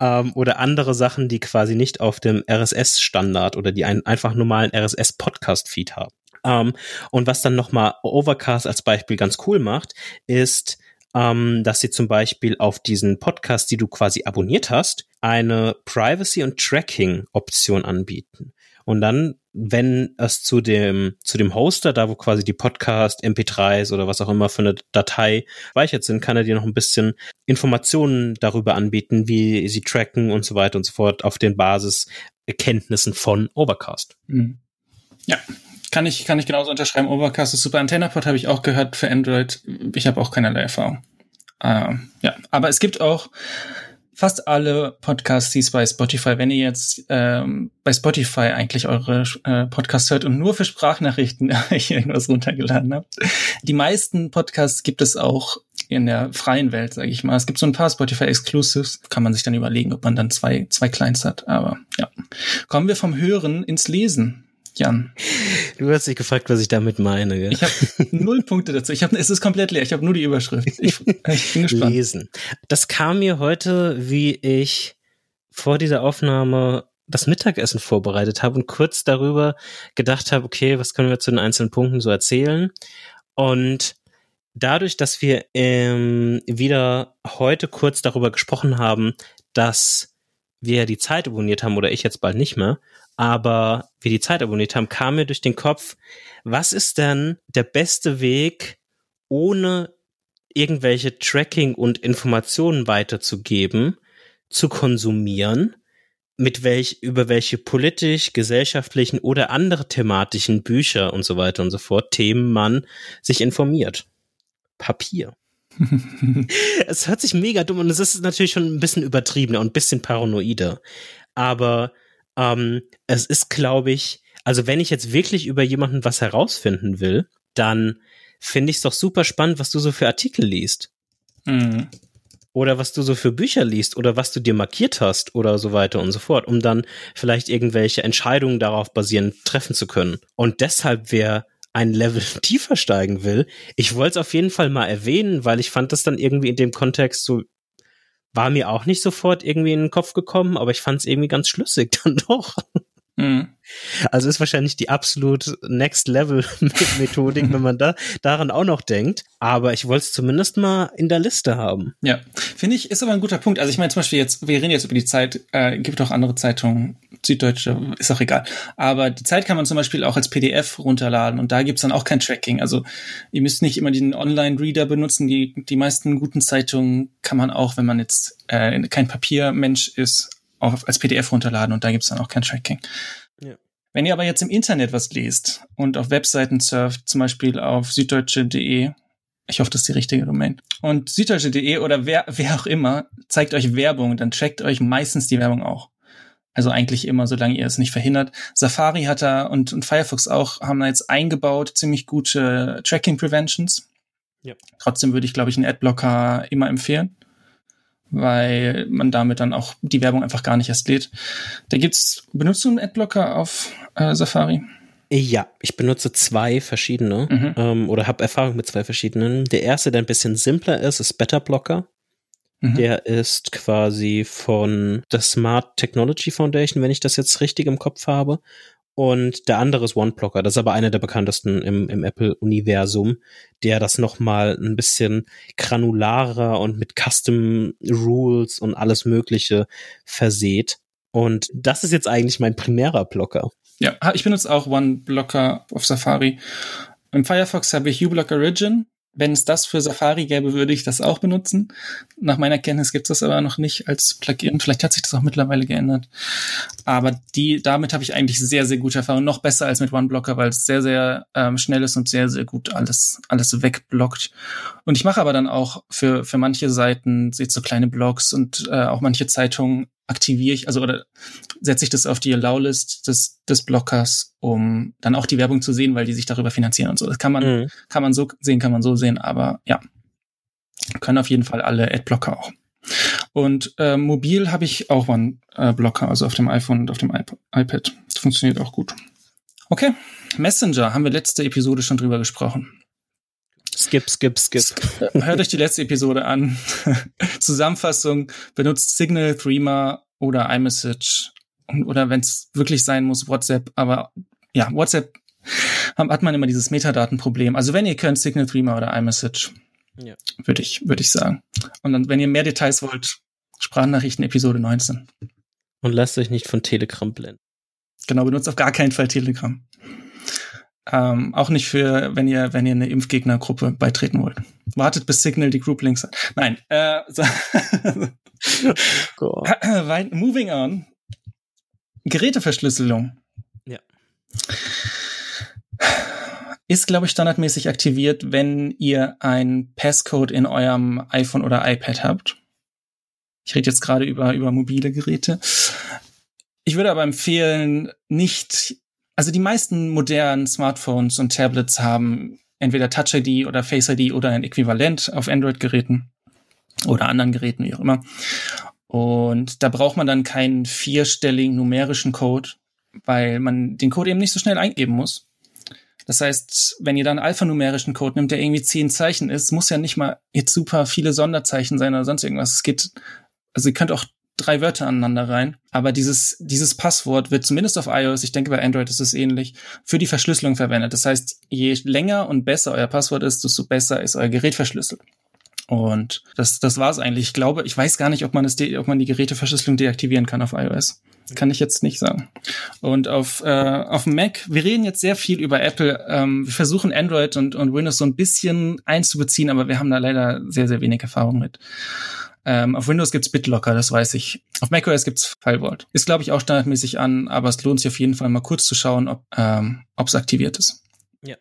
ähm, oder andere Sachen, die quasi nicht auf dem RSS-Standard oder die einen einfach normalen RSS-Podcast-Feed haben. Ähm, und was dann nochmal Overcast als Beispiel ganz cool macht, ist, ähm, dass sie zum Beispiel auf diesen Podcast, die du quasi abonniert hast, eine Privacy- und Tracking-Option anbieten. Und dann, wenn es zu dem, zu dem Hoster, da wo quasi die Podcast, MP3s oder was auch immer für eine Datei speichert sind, kann er dir noch ein bisschen Informationen darüber anbieten, wie sie tracken und so weiter und so fort auf den Basiserkenntnissen von Overcast. Mhm. Ja, kann ich, kann ich genauso unterschreiben. Overcast ist super. AntennaPod habe ich auch gehört für Android. Ich habe auch keinerlei Erfahrung. Ähm, ja, aber es gibt auch fast alle Podcasts, die es bei Spotify, wenn ihr jetzt ähm, bei Spotify eigentlich eure äh, Podcasts hört und nur für Sprachnachrichten irgendwas runtergeladen habt, die meisten Podcasts gibt es auch in der freien Welt, sage ich mal. Es gibt so ein paar Spotify Exclusives, kann man sich dann überlegen, ob man dann zwei zwei Clients hat. Aber ja, kommen wir vom Hören ins Lesen. Jan. Du hast dich gefragt, was ich damit meine. Gell? Ich habe null Punkte dazu. Ich hab, es ist komplett leer. Ich habe nur die Überschrift. Ich, ich bin gespannt. Lesen. Das kam mir heute, wie ich vor dieser Aufnahme das Mittagessen vorbereitet habe und kurz darüber gedacht habe, okay, was können wir zu den einzelnen Punkten so erzählen? Und dadurch, dass wir ähm, wieder heute kurz darüber gesprochen haben, dass wir die Zeit abonniert haben oder ich jetzt bald nicht mehr aber wir die Zeit abonniert haben, kam mir durch den Kopf, was ist denn der beste Weg, ohne irgendwelche Tracking und Informationen weiterzugeben, zu konsumieren, mit welch, über welche politisch, gesellschaftlichen oder andere thematischen Bücher und so weiter und so fort, Themen man sich informiert. Papier. es hört sich mega dumm und es ist natürlich schon ein bisschen übertriebener und ein bisschen paranoider. Aber ähm, es ist, glaube ich, also wenn ich jetzt wirklich über jemanden was herausfinden will, dann finde ich es doch super spannend, was du so für Artikel liest. Mhm. Oder was du so für Bücher liest oder was du dir markiert hast oder so weiter und so fort, um dann vielleicht irgendwelche Entscheidungen darauf basierend treffen zu können. Und deshalb wer ein Level tiefer steigen will, ich wollte es auf jeden Fall mal erwähnen, weil ich fand das dann irgendwie in dem Kontext so war mir auch nicht sofort irgendwie in den Kopf gekommen, aber ich fand es irgendwie ganz schlüssig dann doch. Mhm. Also ist wahrscheinlich die absolut Next Level Methodik, wenn man da daran auch noch denkt. Aber ich wollte es zumindest mal in der Liste haben. Ja, finde ich, ist aber ein guter Punkt. Also ich meine zum Beispiel jetzt, wir reden jetzt über die Zeit, äh, gibt auch andere Zeitungen, Süddeutsche, ist auch egal. Aber die Zeit kann man zum Beispiel auch als PDF runterladen und da gibt's dann auch kein Tracking. Also ihr müsst nicht immer den Online-Reader benutzen. Die, die meisten guten Zeitungen kann man auch, wenn man jetzt äh, kein Papiermensch ist, auch als PDF runterladen und da gibt's dann auch kein Tracking. Ja. Wenn ihr aber jetzt im Internet was lest und auf Webseiten surft, zum Beispiel auf süddeutsche.de, ich hoffe, das ist die richtige Domain, und süddeutsche.de oder wer, wer auch immer zeigt euch Werbung, dann checkt euch meistens die Werbung auch. Also eigentlich immer, solange ihr es nicht verhindert. Safari hat da und, und Firefox auch, haben da jetzt eingebaut ziemlich gute Tracking Preventions. Ja. Trotzdem würde ich, glaube ich, einen Adblocker immer empfehlen weil man damit dann auch die Werbung einfach gar nicht erst lädt. Da gibt's, benutzt du einen Adblocker auf äh, Safari? Ja, ich benutze zwei verschiedene mhm. ähm, oder habe Erfahrung mit zwei verschiedenen. Der erste, der ein bisschen simpler ist, ist Better Blocker. Mhm. Der ist quasi von der Smart Technology Foundation, wenn ich das jetzt richtig im Kopf habe und der andere ist OneBlocker. Das ist aber einer der bekanntesten im, im Apple-Universum, der das nochmal ein bisschen granularer und mit Custom Rules und alles Mögliche verseht. Und das ist jetzt eigentlich mein primärer Blocker. Ja, ich benutze auch OneBlocker auf Safari. Im Firefox habe ich uBlock Origin. Wenn es das für Safari gäbe, würde ich das auch benutzen. Nach meiner Kenntnis gibt es das aber noch nicht als Plugin. Vielleicht hat sich das auch mittlerweile geändert. Aber die, damit habe ich eigentlich sehr, sehr gute Erfahrungen. Noch besser als mit OneBlocker, weil es sehr, sehr ähm, schnell ist und sehr, sehr gut alles, alles wegblockt. Und ich mache aber dann auch für, für manche Seiten, seht so kleine Blogs und äh, auch manche Zeitungen aktiviere ich, also oder setze ich das auf die Allow-List des, des Blockers, um dann auch die Werbung zu sehen, weil die sich darüber finanzieren und so. Das kann man, mhm. kann man so sehen, kann man so sehen, aber ja, können auf jeden Fall alle Adblocker auch. Und äh, mobil habe ich auch einen äh, Blocker, also auf dem iPhone und auf dem iP iPad. Das funktioniert auch gut. Okay, Messenger haben wir letzte Episode schon drüber gesprochen. Skip, skip, skip. Hört euch die letzte Episode an. Zusammenfassung, benutzt Signal, Threema oder iMessage. Oder wenn es wirklich sein muss, WhatsApp. Aber ja, WhatsApp hat man immer dieses Metadatenproblem. Also wenn ihr könnt, Signal, Threema oder iMessage. Ja. Würde ich, würde ich sagen. Und dann, wenn ihr mehr Details wollt, Sprachnachrichten Episode 19. Und lasst euch nicht von Telegram blenden. Genau, benutzt auf gar keinen Fall Telegram. Ähm, auch nicht für, wenn ihr, wenn ihr eine Impfgegnergruppe beitreten wollt. Wartet bis Signal die Group Links hat. Nein. Äh, so. Moving on. Geräteverschlüsselung. Ja. Ist, glaube ich, standardmäßig aktiviert, wenn ihr ein Passcode in eurem iPhone oder iPad habt. Ich rede jetzt gerade über, über mobile Geräte. Ich würde aber empfehlen, nicht also die meisten modernen Smartphones und Tablets haben entweder Touch ID oder Face ID oder ein Äquivalent auf Android-Geräten oder anderen Geräten, wie auch immer. Und da braucht man dann keinen vierstelligen numerischen Code, weil man den Code eben nicht so schnell eingeben muss. Das heißt, wenn ihr dann alphanumerischen Code nimmt, der irgendwie zehn Zeichen ist, muss ja nicht mal jetzt super viele Sonderzeichen sein oder sonst irgendwas. Es geht, also ihr könnt auch drei Wörter aneinander rein. Aber dieses, dieses Passwort wird zumindest auf iOS, ich denke bei Android ist es ähnlich, für die Verschlüsselung verwendet. Das heißt, je länger und besser euer Passwort ist, desto besser ist euer Gerät verschlüsselt. Und das, das war's eigentlich. Ich glaube, ich weiß gar nicht, ob man, das ob man die Geräteverschlüsselung deaktivieren kann auf iOS. Kann ich jetzt nicht sagen. Und auf, äh, auf dem Mac, wir reden jetzt sehr viel über Apple. Ähm, wir versuchen Android und, und Windows so ein bisschen einzubeziehen, aber wir haben da leider sehr, sehr wenig Erfahrung mit. Ähm, auf Windows gibt's BitLocker, das weiß ich. Auf macOS gibt's FileVault. Ist, glaube ich, auch standardmäßig an, aber es lohnt sich auf jeden Fall mal kurz zu schauen, ob ähm, es aktiviert ist. Ja.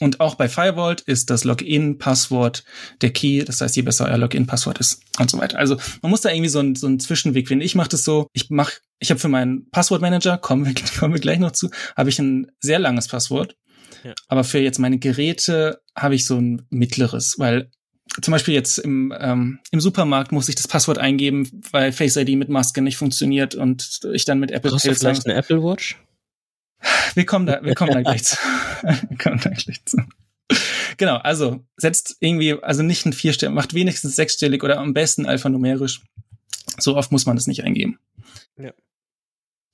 Und auch bei FileVault ist das Login-Passwort der Key. Das heißt, je besser euer Login-Passwort ist und so weiter. Also man muss da irgendwie so, ein, so einen Zwischenweg finden. Ich mache das so, ich mache, ich habe für meinen Passwortmanager, kommen wir, kommen wir gleich noch zu, habe ich ein sehr langes Passwort. Ja. Aber für jetzt meine Geräte habe ich so ein mittleres, weil zum Beispiel jetzt im, ähm, im Supermarkt muss ich das Passwort eingeben, weil Face ID mit Maske nicht funktioniert und ich dann mit Apple Pay. du vielleicht eine Apple Watch? Wir kommen da, wir kommen da gleich zu. wir kommen da gleich zu. Genau, also setzt irgendwie, also nicht ein vierstellig, macht wenigstens sechsstellig oder am besten alphanumerisch. So oft muss man das nicht eingeben. Ja.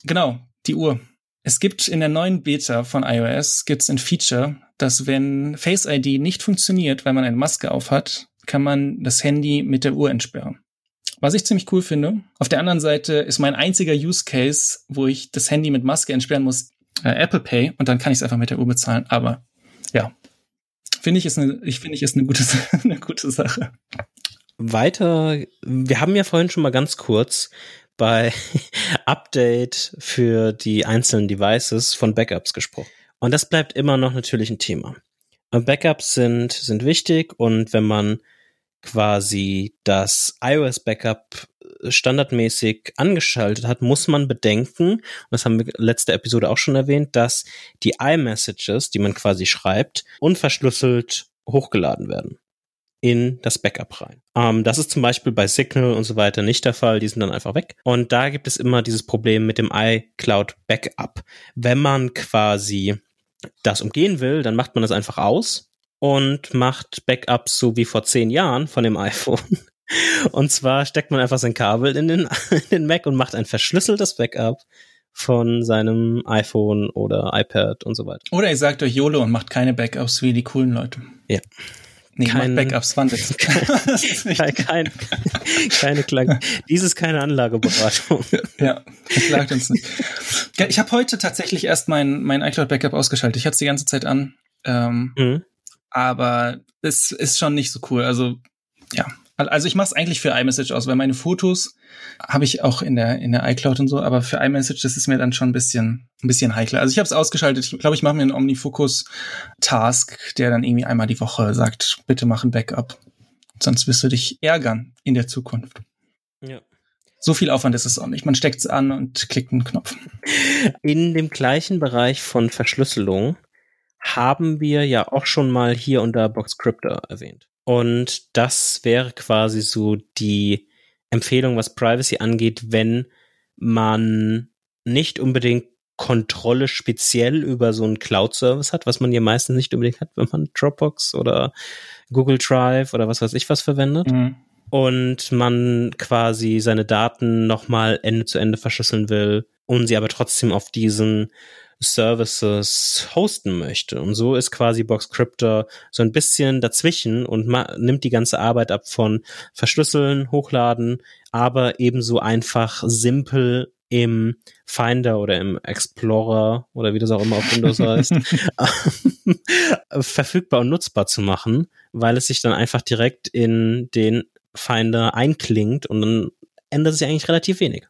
Genau, die Uhr. Es gibt in der neuen Beta von iOS gibt's ein Feature, dass wenn Face ID nicht funktioniert, weil man eine Maske aufhat, kann man das Handy mit der Uhr entsperren. Was ich ziemlich cool finde. Auf der anderen Seite ist mein einziger Use Case, wo ich das Handy mit Maske entsperren muss, äh, Apple Pay und dann kann ich es einfach mit der Uhr bezahlen. Aber ja, finde ich ist eine, ich finde ich ist eine gute, eine gute Sache. Weiter, wir haben ja vorhin schon mal ganz kurz bei Update für die einzelnen Devices von Backups gesprochen. Und das bleibt immer noch natürlich ein Thema. Backups sind, sind wichtig und wenn man quasi das iOS Backup standardmäßig angeschaltet hat, muss man bedenken, und das haben wir letzte Episode auch schon erwähnt, dass die iMessages, die man quasi schreibt, unverschlüsselt hochgeladen werden in das Backup rein. Ähm, das ist zum Beispiel bei Signal und so weiter nicht der Fall, die sind dann einfach weg. Und da gibt es immer dieses Problem mit dem iCloud Backup. Wenn man quasi das umgehen will, dann macht man das einfach aus und macht Backups so wie vor zehn Jahren von dem iPhone. Und zwar steckt man einfach sein Kabel in den, in den Mac und macht ein verschlüsseltes Backup von seinem iPhone oder iPad und so weiter. Oder ihr sagt euch YOLO und macht keine Backups wie die coolen Leute. Ja. Nee, kein, Backups, wann kein, kein, keine Klang. Dies ist keine Anlageberatung. ja, klagt uns nicht. Ich habe heute tatsächlich erst mein, mein iCloud Backup ausgeschaltet. Ich hatte es die ganze Zeit an. Ähm, mhm. Aber es ist schon nicht so cool. Also ja, also ich mache es eigentlich für iMessage aus, weil meine Fotos habe ich auch in der in der iCloud und so, aber für iMessage das ist mir dann schon ein bisschen ein bisschen heikler. Also ich habe es ausgeschaltet. Ich glaube, ich mache mir einen OmniFocus Task, der dann irgendwie einmal die Woche sagt, bitte mach ein Backup. Sonst wirst du dich ärgern in der Zukunft. Ja. So viel Aufwand ist es auch nicht. Man steckt es an und klickt einen Knopf. In dem gleichen Bereich von Verschlüsselung haben wir ja auch schon mal hier unter Boxcryptor erwähnt. Und das wäre quasi so die Empfehlung, was Privacy angeht, wenn man nicht unbedingt Kontrolle speziell über so einen Cloud-Service hat, was man ja meistens nicht unbedingt hat, wenn man Dropbox oder Google Drive oder was weiß ich was verwendet. Mhm. Und man quasi seine Daten nochmal Ende zu Ende verschlüsseln will und sie aber trotzdem auf diesen Services hosten möchte. Und so ist quasi Boxcryptor so ein bisschen dazwischen und nimmt die ganze Arbeit ab von Verschlüsseln, Hochladen, aber ebenso einfach simpel im Finder oder im Explorer oder wie das auch immer auf Windows heißt, verfügbar und nutzbar zu machen, weil es sich dann einfach direkt in den Finder einklingt und dann ändert sich eigentlich relativ wenig.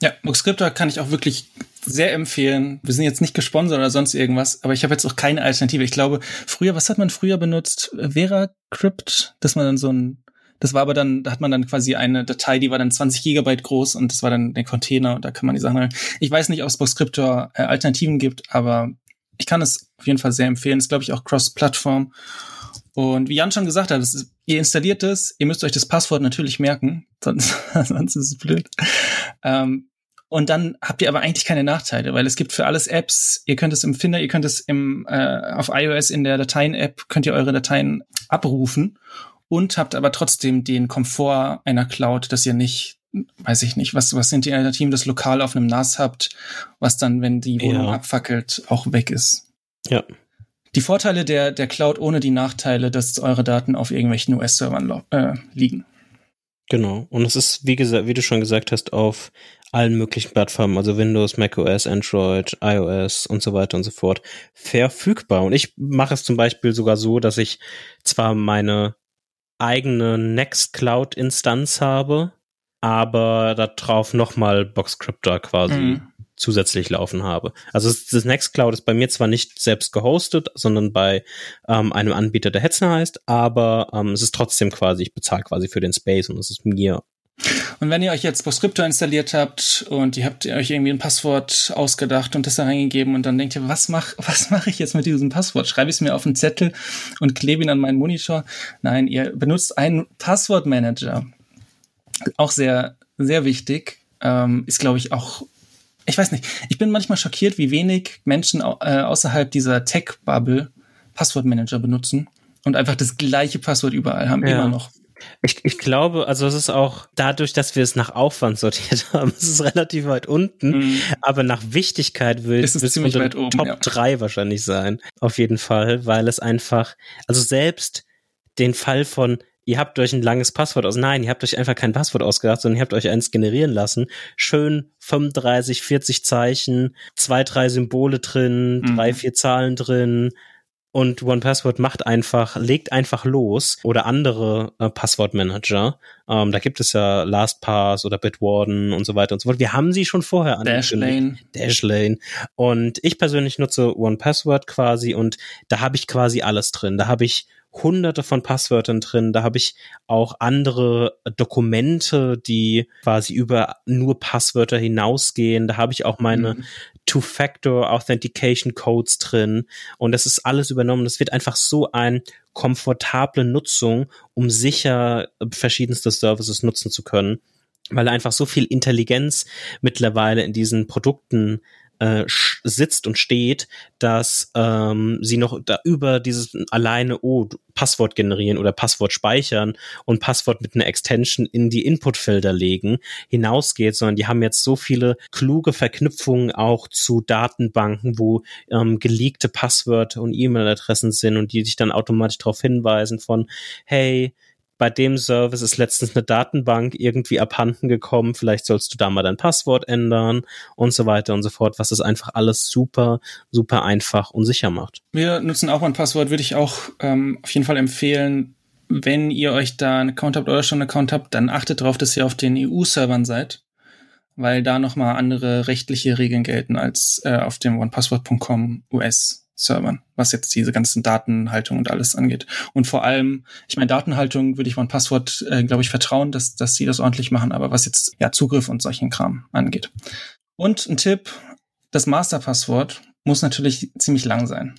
Ja, Boxcryptor kann ich auch wirklich sehr empfehlen. Wir sind jetzt nicht gesponsert oder sonst irgendwas, aber ich habe jetzt auch keine Alternative. Ich glaube, früher, was hat man früher benutzt? VeraCrypt, dass man dann so ein, das war aber dann, da hat man dann quasi eine Datei, die war dann 20 Gigabyte groß und das war dann der Container und da kann man die Sachen rein. Ich weiß nicht, ob es Boxcryptor äh, Alternativen gibt, aber ich kann es auf jeden Fall sehr empfehlen. ist, glaube ich, auch Cross-Plattform. Und wie Jan schon gesagt hat, ist, ihr installiert es, ihr müsst euch das Passwort natürlich merken, sonst, sonst ist es blöd. Ähm, und dann habt ihr aber eigentlich keine Nachteile, weil es gibt für alles Apps, ihr könnt es im Finder, ihr könnt es im, äh, auf iOS in der Dateien-App, könnt ihr eure Dateien abrufen und habt aber trotzdem den Komfort einer Cloud, dass ihr nicht, weiß ich nicht, was, was sind die Alternativen, das lokal auf einem NAS habt, was dann, wenn die Wohnung ja. abfackelt, auch weg ist. Ja. Die Vorteile der, der Cloud ohne die Nachteile, dass eure Daten auf irgendwelchen US-Servern äh, liegen. Genau. Und es ist, wie gesagt, wie du schon gesagt hast, auf allen möglichen Plattformen, also Windows, macOS, Android, iOS und so weiter und so fort, verfügbar. Und ich mache es zum Beispiel sogar so, dass ich zwar meine eigene Nextcloud-Instanz habe, aber darauf nochmal Boxcryptor quasi mhm. Zusätzlich laufen habe. Also das Nextcloud ist bei mir zwar nicht selbst gehostet, sondern bei ähm, einem Anbieter, der Hetzner heißt, aber ähm, es ist trotzdem quasi, ich bezahle quasi für den Space und es ist mir und wenn ihr euch jetzt Postscriptor installiert habt und ihr habt euch irgendwie ein Passwort ausgedacht und das da reingegeben und dann denkt ihr, was mach, was mache ich jetzt mit diesem Passwort? Schreibe ich es mir auf einen Zettel und klebe ihn an meinen Monitor? Nein, ihr benutzt einen Passwortmanager. Auch sehr, sehr wichtig. Ähm, ist, glaube ich, auch ich weiß nicht, ich bin manchmal schockiert, wie wenig Menschen äh, außerhalb dieser Tech-Bubble Passwortmanager benutzen und einfach das gleiche Passwort überall haben, ja. immer noch. Ich, ich glaube, also es ist auch dadurch, dass wir es nach Aufwand sortiert haben, es ist relativ weit unten, mhm. aber nach Wichtigkeit will es ziemlich weit oben, Top ja. 3 wahrscheinlich sein. Auf jeden Fall, weil es einfach, also selbst den Fall von, ihr habt euch ein langes Passwort aus, nein, ihr habt euch einfach kein Passwort ausgedacht, sondern ihr habt euch eins generieren lassen. Schön 35, 40 Zeichen, zwei, drei Symbole drin, mhm. drei, vier Zahlen drin, und OnePassword macht einfach, legt einfach los oder andere äh, Passwortmanager. Ähm, da gibt es ja LastPass oder Bitwarden und so weiter und so fort. Wir haben sie schon vorher Dashlane. Dashlane. Und ich persönlich nutze OnePassword quasi und da habe ich quasi alles drin. Da habe ich hunderte von Passwörtern drin. Da habe ich auch andere Dokumente, die quasi über nur Passwörter hinausgehen. Da habe ich auch meine mhm. Two-Factor Authentication Codes drin und das ist alles übernommen. Das wird einfach so eine komfortable Nutzung, um sicher verschiedenste Services nutzen zu können, weil einfach so viel Intelligenz mittlerweile in diesen Produkten äh, sitzt und steht, dass ähm, sie noch da über dieses alleine, oh, Passwort generieren oder Passwort speichern und Passwort mit einer Extension in die Inputfelder legen, hinausgeht, sondern die haben jetzt so viele kluge Verknüpfungen auch zu Datenbanken, wo ähm, geleakte Passwörter und E-Mail-Adressen sind und die sich dann automatisch darauf hinweisen von, hey, bei dem Service ist letztens eine Datenbank irgendwie abhanden gekommen, vielleicht sollst du da mal dein Passwort ändern und so weiter und so fort, was das einfach alles super, super einfach und sicher macht. Wir nutzen auch ein Passwort, würde ich auch ähm, auf jeden Fall empfehlen, wenn ihr euch da einen Account habt oder schon einen Account habt, dann achtet darauf, dass ihr auf den EU-Servern seid, weil da nochmal andere rechtliche Regeln gelten als äh, auf dem OnePassword.com US Servern, was jetzt diese ganzen Datenhaltung und alles angeht. Und vor allem, ich meine, Datenhaltung würde ich OnePassword, äh, glaube ich, vertrauen, dass, dass sie das ordentlich machen, aber was jetzt ja Zugriff und solchen Kram angeht. Und ein Tipp, das Masterpasswort muss natürlich ziemlich lang sein.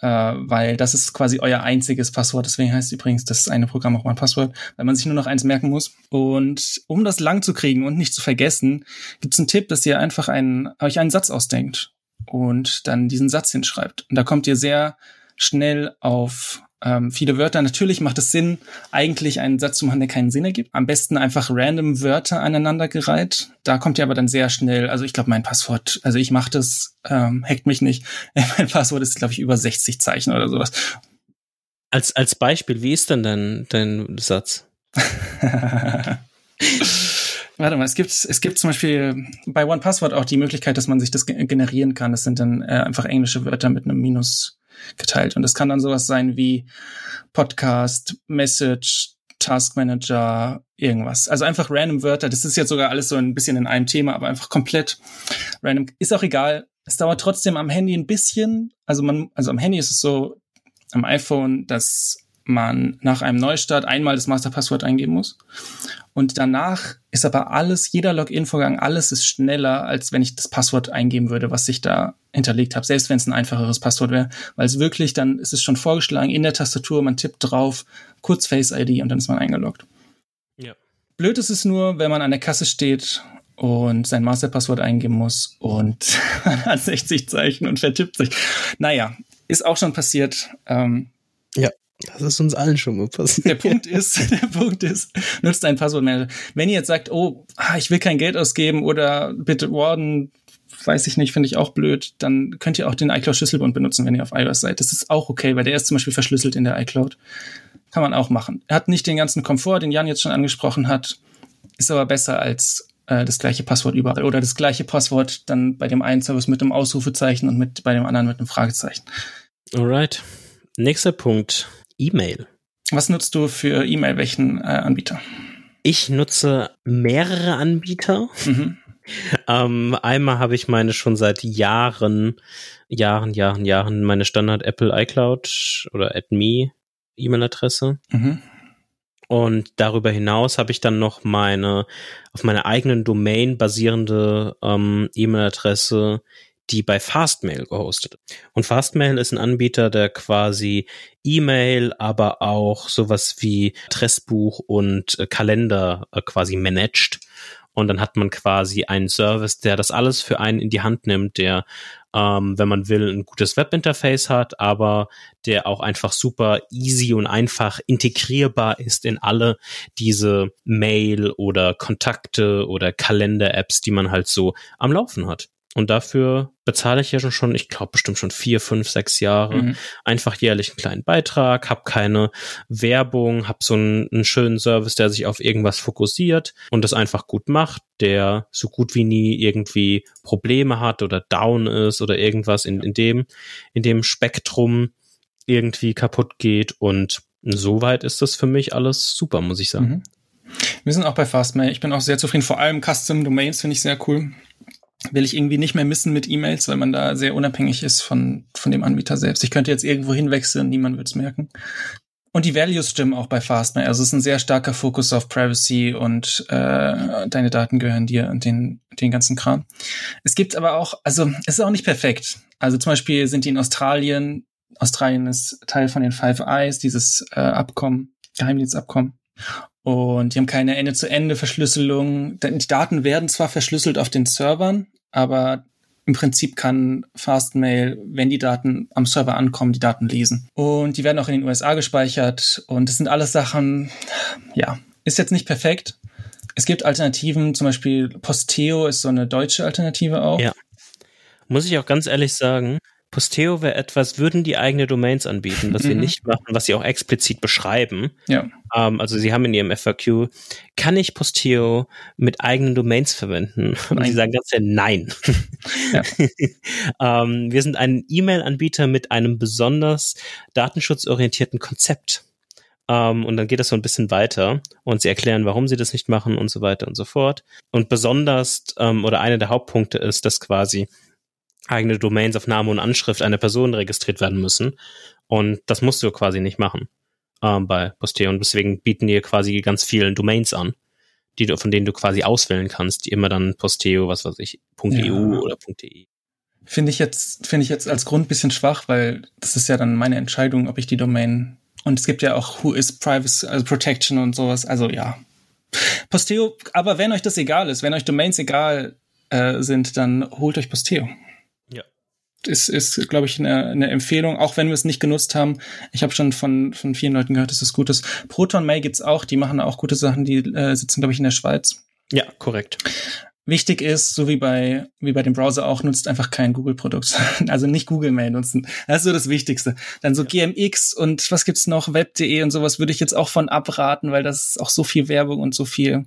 Äh, weil das ist quasi euer einziges Passwort. Deswegen heißt übrigens das eine Programm auch OnePassword, weil man sich nur noch eins merken muss. Und um das lang zu kriegen und nicht zu vergessen, gibt es einen Tipp, dass ihr einfach einen, euch einen Satz ausdenkt und dann diesen Satz hinschreibt. Und da kommt ihr sehr schnell auf ähm, viele Wörter. Natürlich macht es Sinn, eigentlich einen Satz zu machen, der keinen Sinn ergibt. Am besten einfach random Wörter aneinandergereiht. Da kommt ihr aber dann sehr schnell, also ich glaube, mein Passwort, also ich mache das, ähm, hackt mich nicht. mein Passwort ist, glaube ich, über 60 Zeichen oder sowas. Als, als Beispiel, wie ist denn dein, dein Satz? Warte mal, es gibt, es gibt zum Beispiel bei OnePassword auch die Möglichkeit, dass man sich das generieren kann. Das sind dann äh, einfach englische Wörter mit einem Minus geteilt. Und das kann dann sowas sein wie Podcast, Message, Task Manager, irgendwas. Also einfach random Wörter. Das ist jetzt sogar alles so ein bisschen in einem Thema, aber einfach komplett random. Ist auch egal. Es dauert trotzdem am Handy ein bisschen. Also man, also am Handy ist es so, am iPhone, dass man nach einem Neustart einmal das Masterpasswort eingeben muss. Und danach ist aber alles, jeder Login-Vorgang, alles ist schneller, als wenn ich das Passwort eingeben würde, was ich da hinterlegt habe, selbst wenn es ein einfacheres Passwort wäre. Weil es wirklich, dann ist es schon vorgeschlagen in der Tastatur, man tippt drauf, kurz Face-ID und dann ist man eingeloggt. Ja. Blöd ist es nur, wenn man an der Kasse steht und sein Masterpasswort eingeben muss und man hat 60 Zeichen und vertippt sich. Naja, ist auch schon passiert. Ähm, ja. Das ist uns allen schon mal passiert. Der Punkt ist, der Punkt ist, nutzt ein Passwortmanager. Wenn ihr jetzt sagt, oh, ah, ich will kein Geld ausgeben oder bitte Warden, weiß ich nicht, finde ich auch blöd, dann könnt ihr auch den iCloud Schlüsselbund benutzen, wenn ihr auf iOS seid. Das ist auch okay, weil der ist zum Beispiel verschlüsselt in der iCloud. Kann man auch machen. Er hat nicht den ganzen Komfort, den Jan jetzt schon angesprochen hat, ist aber besser als äh, das gleiche Passwort überall oder das gleiche Passwort dann bei dem einen Service mit einem Ausrufezeichen und mit bei dem anderen mit einem Fragezeichen. Alright. Nächster Punkt. E-Mail. Was nutzt du für E-Mail? Welchen äh, Anbieter? Ich nutze mehrere Anbieter. Mhm. Ähm, einmal habe ich meine schon seit Jahren, Jahren, Jahren, Jahren meine Standard Apple iCloud oder AdMe E-Mail-Adresse. Mhm. Und darüber hinaus habe ich dann noch meine auf meiner eigenen Domain basierende ähm, E-Mail-Adresse, die bei Fastmail gehostet. Und Fastmail ist ein Anbieter, der quasi E-Mail, aber auch sowas wie Adressbuch und äh, Kalender äh, quasi managt. Und dann hat man quasi einen Service, der das alles für einen in die Hand nimmt, der, ähm, wenn man will, ein gutes Webinterface hat, aber der auch einfach super easy und einfach integrierbar ist in alle diese Mail oder Kontakte oder Kalender-Apps, die man halt so am Laufen hat. Und dafür bezahle ich ja schon, ich glaube bestimmt schon vier, fünf, sechs Jahre, mhm. einfach jährlich einen kleinen Beitrag, habe keine Werbung, habe so einen, einen, schönen Service, der sich auf irgendwas fokussiert und das einfach gut macht, der so gut wie nie irgendwie Probleme hat oder down ist oder irgendwas in, in dem, in dem Spektrum irgendwie kaputt geht. Und soweit ist das für mich alles super, muss ich sagen. Mhm. Wir sind auch bei Fastmail. Ich bin auch sehr zufrieden. Vor allem Custom Domains finde ich sehr cool will ich irgendwie nicht mehr missen mit E-Mails, weil man da sehr unabhängig ist von, von dem Anbieter selbst. Ich könnte jetzt irgendwo hinwechseln, niemand wird es merken. Und die Values stimmen auch bei Fastmail. Also es ist ein sehr starker Fokus auf Privacy und äh, deine Daten gehören dir und den, den ganzen Kram. Es gibt aber auch, also es ist auch nicht perfekt. Also zum Beispiel sind die in Australien, Australien ist Teil von den Five Eyes, dieses äh, Abkommen, Geheimdienstabkommen. Und die haben keine Ende-zu-Ende-Verschlüsselung. Die Daten werden zwar verschlüsselt auf den Servern, aber im Prinzip kann Fastmail, wenn die Daten am Server ankommen, die Daten lesen. Und die werden auch in den USA gespeichert. Und das sind alles Sachen, ja, ist jetzt nicht perfekt. Es gibt Alternativen, zum Beispiel Posteo ist so eine deutsche Alternative auch. Ja. Muss ich auch ganz ehrlich sagen, Posteo wäre etwas, würden die eigene Domains anbieten, was mhm. sie nicht machen, was sie auch explizit beschreiben. Ja. Ähm, also sie haben in ihrem FAQ, kann ich Posteo mit eigenen Domains verwenden? Und nein. sie sagen ganz sehr nein. Ja. ähm, wir sind ein E-Mail-Anbieter mit einem besonders datenschutzorientierten Konzept. Um, ähm, und dann geht das so ein bisschen weiter und sie erklären, warum sie das nicht machen und so weiter und so fort. Und besonders ähm, oder einer der Hauptpunkte ist, dass quasi eigene Domains auf Name und Anschrift einer Person registriert werden müssen. Und das musst du quasi nicht machen ähm, bei Posteo. Und deswegen bieten die quasi ganz vielen Domains an, die du, von denen du quasi auswählen kannst, die immer dann Posteo, was weiß ich, .eu ja. oder .de. Finde ich jetzt, finde ich jetzt als Grund bisschen schwach, weil das ist ja dann meine Entscheidung, ob ich die Domain und es gibt ja auch Who is Privacy, also Protection und sowas. Also ja. Posteo, aber wenn euch das egal ist, wenn euch Domains egal äh, sind, dann holt euch Posteo. Ja. Ist, ist glaube ich, eine, eine Empfehlung, auch wenn wir es nicht genutzt haben. Ich habe schon von, von vielen Leuten gehört, dass das gut ist. Proton Mail gibt's auch, die machen auch gute Sachen, die äh, sitzen, glaube ich, in der Schweiz. Ja, korrekt. Wichtig ist, so wie bei, wie bei dem Browser auch, nutzt einfach kein Google-Produkt. Also nicht Google Mail nutzen. Das ist so das Wichtigste. Dann so GMX und was gibt's noch, Web.de und sowas würde ich jetzt auch von abraten, weil das ist auch so viel Werbung und so viel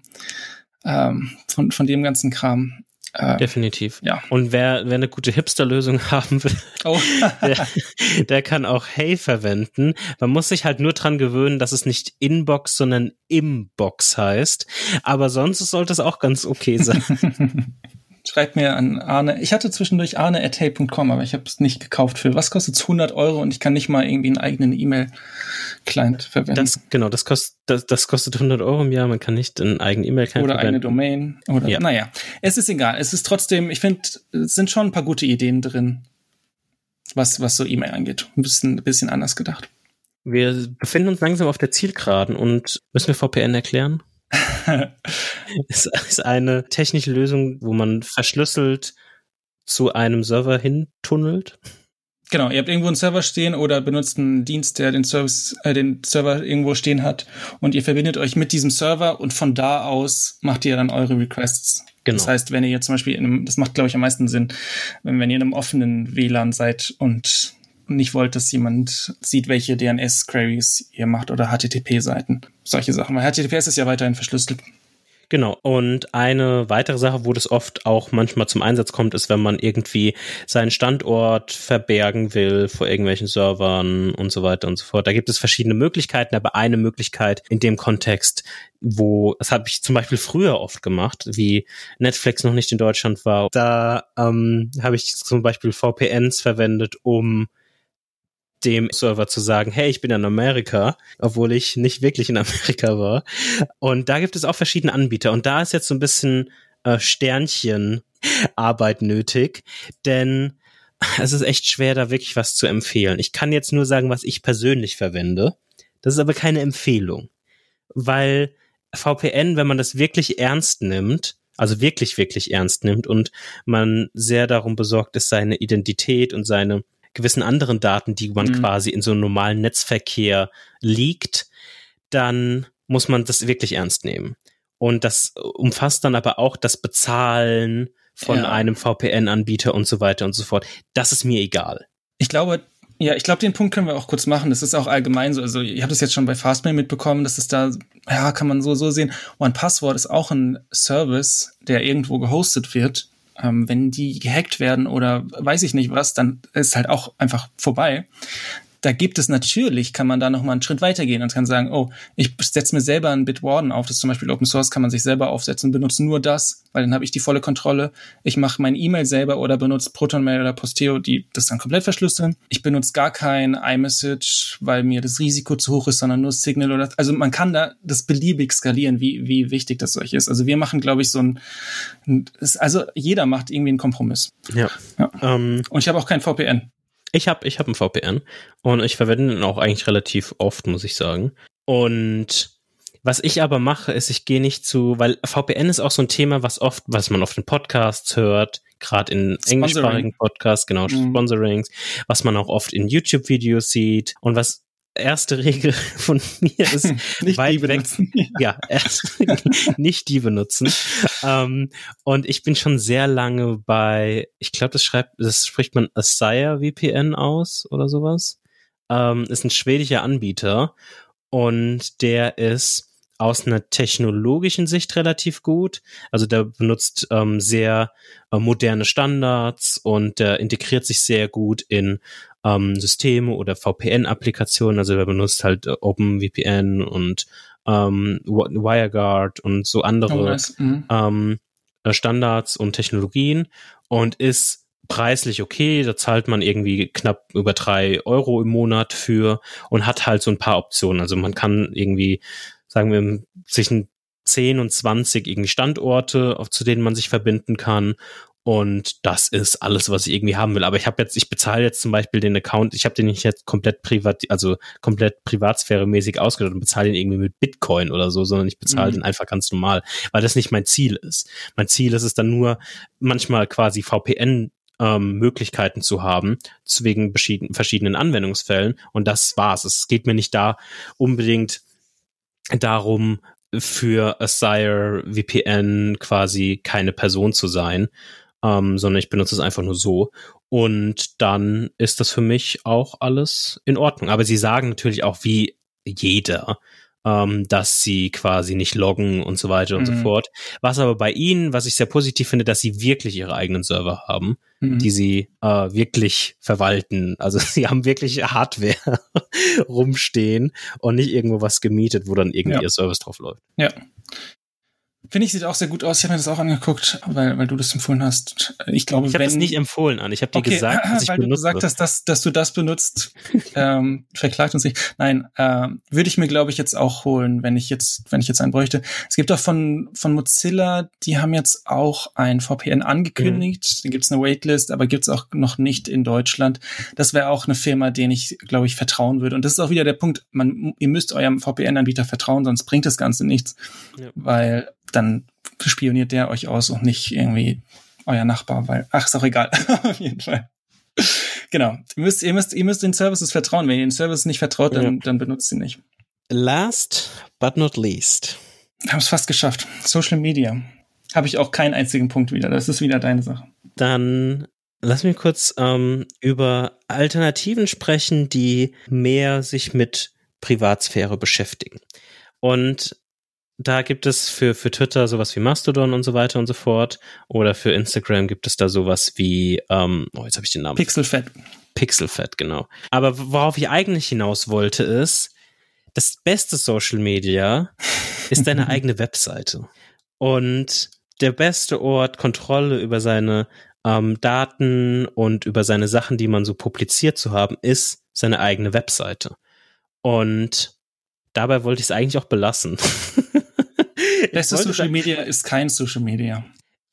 ähm, von, von dem ganzen Kram. Äh, Definitiv. Ja. Und wer, wer eine gute Hipster-Lösung haben will, oh. der, der kann auch Hey verwenden. Man muss sich halt nur dran gewöhnen, dass es nicht Inbox, sondern Imbox heißt. Aber sonst sollte es auch ganz okay sein. Schreibt mir an Arne. Ich hatte zwischendurch arne.hey.com, aber ich habe es nicht gekauft. Für was kostet es 100 Euro und ich kann nicht mal irgendwie einen eigenen E-Mail-Client verwenden. Das, genau, das kostet, das, das kostet 100 Euro im Jahr. Man kann nicht einen eigenen E-Mail-Client Oder eine Domain. Oder, ja. naja, es ist egal. Es ist trotzdem, ich finde, es sind schon ein paar gute Ideen drin, was, was so E-Mail angeht. Ein bisschen, ein bisschen anders gedacht. Wir befinden uns langsam auf der Zielgeraden und müssen wir VPN erklären? es ist eine technische Lösung, wo man verschlüsselt zu einem Server hintunnelt. Genau, ihr habt irgendwo einen Server stehen oder benutzt einen Dienst, der den Service, äh, den Server irgendwo stehen hat und ihr verbindet euch mit diesem Server und von da aus macht ihr dann eure Requests. Genau. Das heißt, wenn ihr jetzt zum Beispiel in einem, das macht glaube ich am meisten Sinn, wenn, wenn ihr in einem offenen WLAN seid und nicht wollt, dass jemand sieht, welche DNS-Queries ihr macht oder HTTP-Seiten. Solche Sachen. Weil HTTPS ist ja weiterhin verschlüsselt. Genau. Und eine weitere Sache, wo das oft auch manchmal zum Einsatz kommt, ist, wenn man irgendwie seinen Standort verbergen will vor irgendwelchen Servern und so weiter und so fort. Da gibt es verschiedene Möglichkeiten, aber eine Möglichkeit in dem Kontext, wo, das habe ich zum Beispiel früher oft gemacht, wie Netflix noch nicht in Deutschland war, da ähm, habe ich zum Beispiel VPNs verwendet, um dem Server zu sagen, hey, ich bin in Amerika, obwohl ich nicht wirklich in Amerika war. Und da gibt es auch verschiedene Anbieter. Und da ist jetzt so ein bisschen äh, Sternchen-Arbeit nötig, denn es ist echt schwer, da wirklich was zu empfehlen. Ich kann jetzt nur sagen, was ich persönlich verwende. Das ist aber keine Empfehlung, weil VPN, wenn man das wirklich ernst nimmt, also wirklich, wirklich ernst nimmt und man sehr darum besorgt ist, seine Identität und seine gewissen anderen Daten, die man mhm. quasi in so einem normalen Netzverkehr liegt, dann muss man das wirklich ernst nehmen. Und das umfasst dann aber auch das Bezahlen von ja. einem VPN-Anbieter und so weiter und so fort. Das ist mir egal. Ich glaube, ja, ich glaube, den Punkt können wir auch kurz machen. Das ist auch allgemein so. Also, ich habe das jetzt schon bei Fastmail mitbekommen, dass es da, ja, kann man so, so sehen. One Passwort ist auch ein Service, der irgendwo gehostet wird ähm, wenn die gehackt werden oder weiß ich nicht was, dann ist halt auch einfach vorbei da gibt es natürlich, kann man da noch mal einen Schritt weitergehen und kann sagen, oh, ich setze mir selber ein Bitwarden auf, das ist zum Beispiel Open Source, kann man sich selber aufsetzen, benutze nur das, weil dann habe ich die volle Kontrolle. Ich mache mein E-Mail selber oder benutze ProtonMail oder Posteo, die das dann komplett verschlüsseln. Ich benutze gar kein iMessage, weil mir das Risiko zu hoch ist, sondern nur Signal oder, also man kann da das beliebig skalieren, wie, wie wichtig das euch ist. Also wir machen, glaube ich, so ein, also jeder macht irgendwie einen Kompromiss. Ja. ja. Ähm, und ich habe auch kein VPN. Ich habe ich hab ein VPN und ich verwende ihn auch eigentlich relativ oft, muss ich sagen. Und was ich aber mache, ist, ich gehe nicht zu, weil VPN ist auch so ein Thema, was oft, was man auf den Podcasts hört, gerade in englischsprachigen Podcasts, genau, mhm. Sponsorings, was man auch oft in YouTube-Videos sieht und was erste Regel von mir ist nicht weit die weg. benutzen. Ja, erst, nicht die benutzen. Ähm, und ich bin schon sehr lange bei, ich glaube, das schreibt, das spricht man Asire VPN aus oder sowas. Ähm, ist ein schwedischer Anbieter und der ist aus einer technologischen Sicht relativ gut. Also der benutzt ähm, sehr äh, moderne Standards und der integriert sich sehr gut in ähm, Systeme oder VPN-Applikationen. Also der benutzt halt äh, OpenVPN und ähm, WireGuard und so andere Oh, nice. Mhm. ähm, äh, Standards und Technologien und ist preislich okay. Da zahlt man irgendwie knapp über drei Euro im Monat für und hat halt so ein paar Optionen. Also man kann irgendwie, sagen wir, zwischen 10 und 20 irgendwie Standorte, auf, zu denen man sich verbinden kann. Und das ist alles, was ich irgendwie haben will. Aber ich habe jetzt, ich bezahle jetzt zum Beispiel den Account, ich habe den nicht jetzt komplett privat, also komplett privatsphäremäßig ausgedacht und bezahle den irgendwie mit Bitcoin oder so, sondern ich bezahle Mhm. den einfach ganz normal, weil das nicht mein Ziel ist. Mein Ziel ist es dann nur, manchmal quasi VPN ähm, Möglichkeiten zu haben, wegen verschieden- verschiedenen Anwendungsfällen. Und das war's. Es geht mir nicht da unbedingt darum, für Asire VPN quasi keine Person zu sein, ähm, sondern ich benutze es einfach nur so. Und dann ist das für mich auch alles in Ordnung. Aber sie sagen natürlich auch wie jeder, ähm, dass sie quasi nicht loggen und so weiter und so Mhm. fort. Was aber bei ihnen, was ich sehr positiv finde, dass sie wirklich ihre eigenen Server haben Mhm. die sie äh, wirklich verwalten. Also sie haben wirklich Hardware rumstehen und nicht irgendwo was gemietet, wo dann irgendwie Ja. ihr Service drauf läuft. Ja. Finde ich, sieht auch sehr gut aus. Ich habe mir das auch angeguckt, weil, weil du das empfohlen hast. Ich glaube, Ich habe das nicht empfohlen an. Ich habe dir Okay, gesagt, was ich weil du benutze. gesagt hast, dass, dass du das benutzt, ähm, verklagt uns nicht. Nein, ähm, würde ich mir, glaube ich, jetzt auch holen, wenn ich jetzt, wenn ich jetzt einen bräuchte. Es gibt auch von, von Mozilla, die haben jetzt auch ein VPN angekündigt. Da gibt's eine Waitlist, aber gibt's auch noch nicht in Deutschland. Das wäre auch eine Firma, denen ich, glaube ich, vertrauen würde. Und das ist auch wieder der Punkt, man, ihr müsst eurem VPN-Anbieter vertrauen, sonst bringt das Ganze nichts. Ja. Weil dann spioniert der euch aus und nicht irgendwie euer Nachbar, weil, ach, ist auch egal. Auf jeden Fall. Genau. Ihr müsst, ihr müsst, ihr müsst den Services vertrauen. Wenn ihr den Services nicht vertraut, dann, dann benutzt sie nicht. Last but not least. Wir haben es fast geschafft. Social Media. Habe ich auch keinen einzigen Punkt wieder. Das ist wieder deine Sache. Dann lass mich kurz ähm, über Alternativen sprechen, die mehr sich mit Privatsphäre beschäftigen. Und da gibt es für, für Twitter sowas wie Mastodon und so weiter und so fort. Oder für Instagram gibt es da sowas wie, ähm, oh, jetzt habe ich den Namen. Pixelfett. Pixelfett, genau. Aber worauf ich eigentlich hinaus wollte, ist, das beste Social Media ist deine eigene Webseite. Und der beste Ort, Kontrolle über seine ähm, Daten und über seine Sachen, die man so publiziert zu haben, ist seine eigene Webseite. Und dabei wollte ich es eigentlich auch belassen. Ich Beste wollte Social Media ist kein Social Media.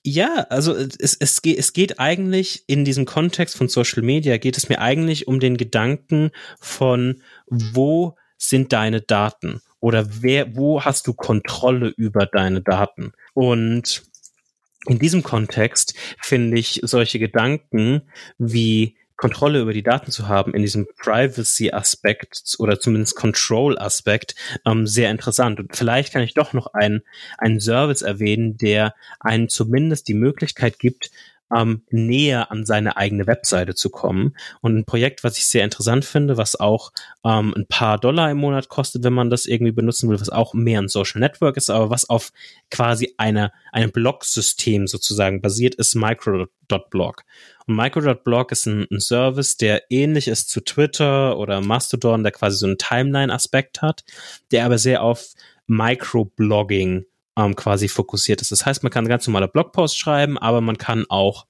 ja, also es, es, geht, es geht eigentlich in diesem Kontext von Social Media, geht es mir eigentlich um den Gedanken von, wo sind deine Daten? Oder wer, wo hast du Kontrolle über deine Daten? Und in diesem Kontext finde ich solche Gedanken wie Kontrolle über die Daten zu haben in diesem Privacy-Aspekt oder zumindest Control-Aspekt ähm, sehr interessant. Und vielleicht kann ich doch noch einen, einen Service erwähnen, der einen zumindest die Möglichkeit gibt, ähm, näher an seine eigene Webseite zu kommen. Und ein Projekt, was ich sehr interessant finde, was auch ähm, ein paar Dollar im Monat kostet, wenn man das irgendwie benutzen will, was auch mehr ein Social Network ist, aber was auf quasi einer, einem Blog-System sozusagen basiert, ist Micro.blog. Und Micro.blog ist ein, ein Service, der ähnlich ist zu Twitter oder Mastodon, der quasi so einen Timeline-Aspekt hat, der aber sehr auf Microblogging ähm, quasi fokussiert ist. Das heißt, man kann ganz normale Blogposts schreiben, aber man kann auch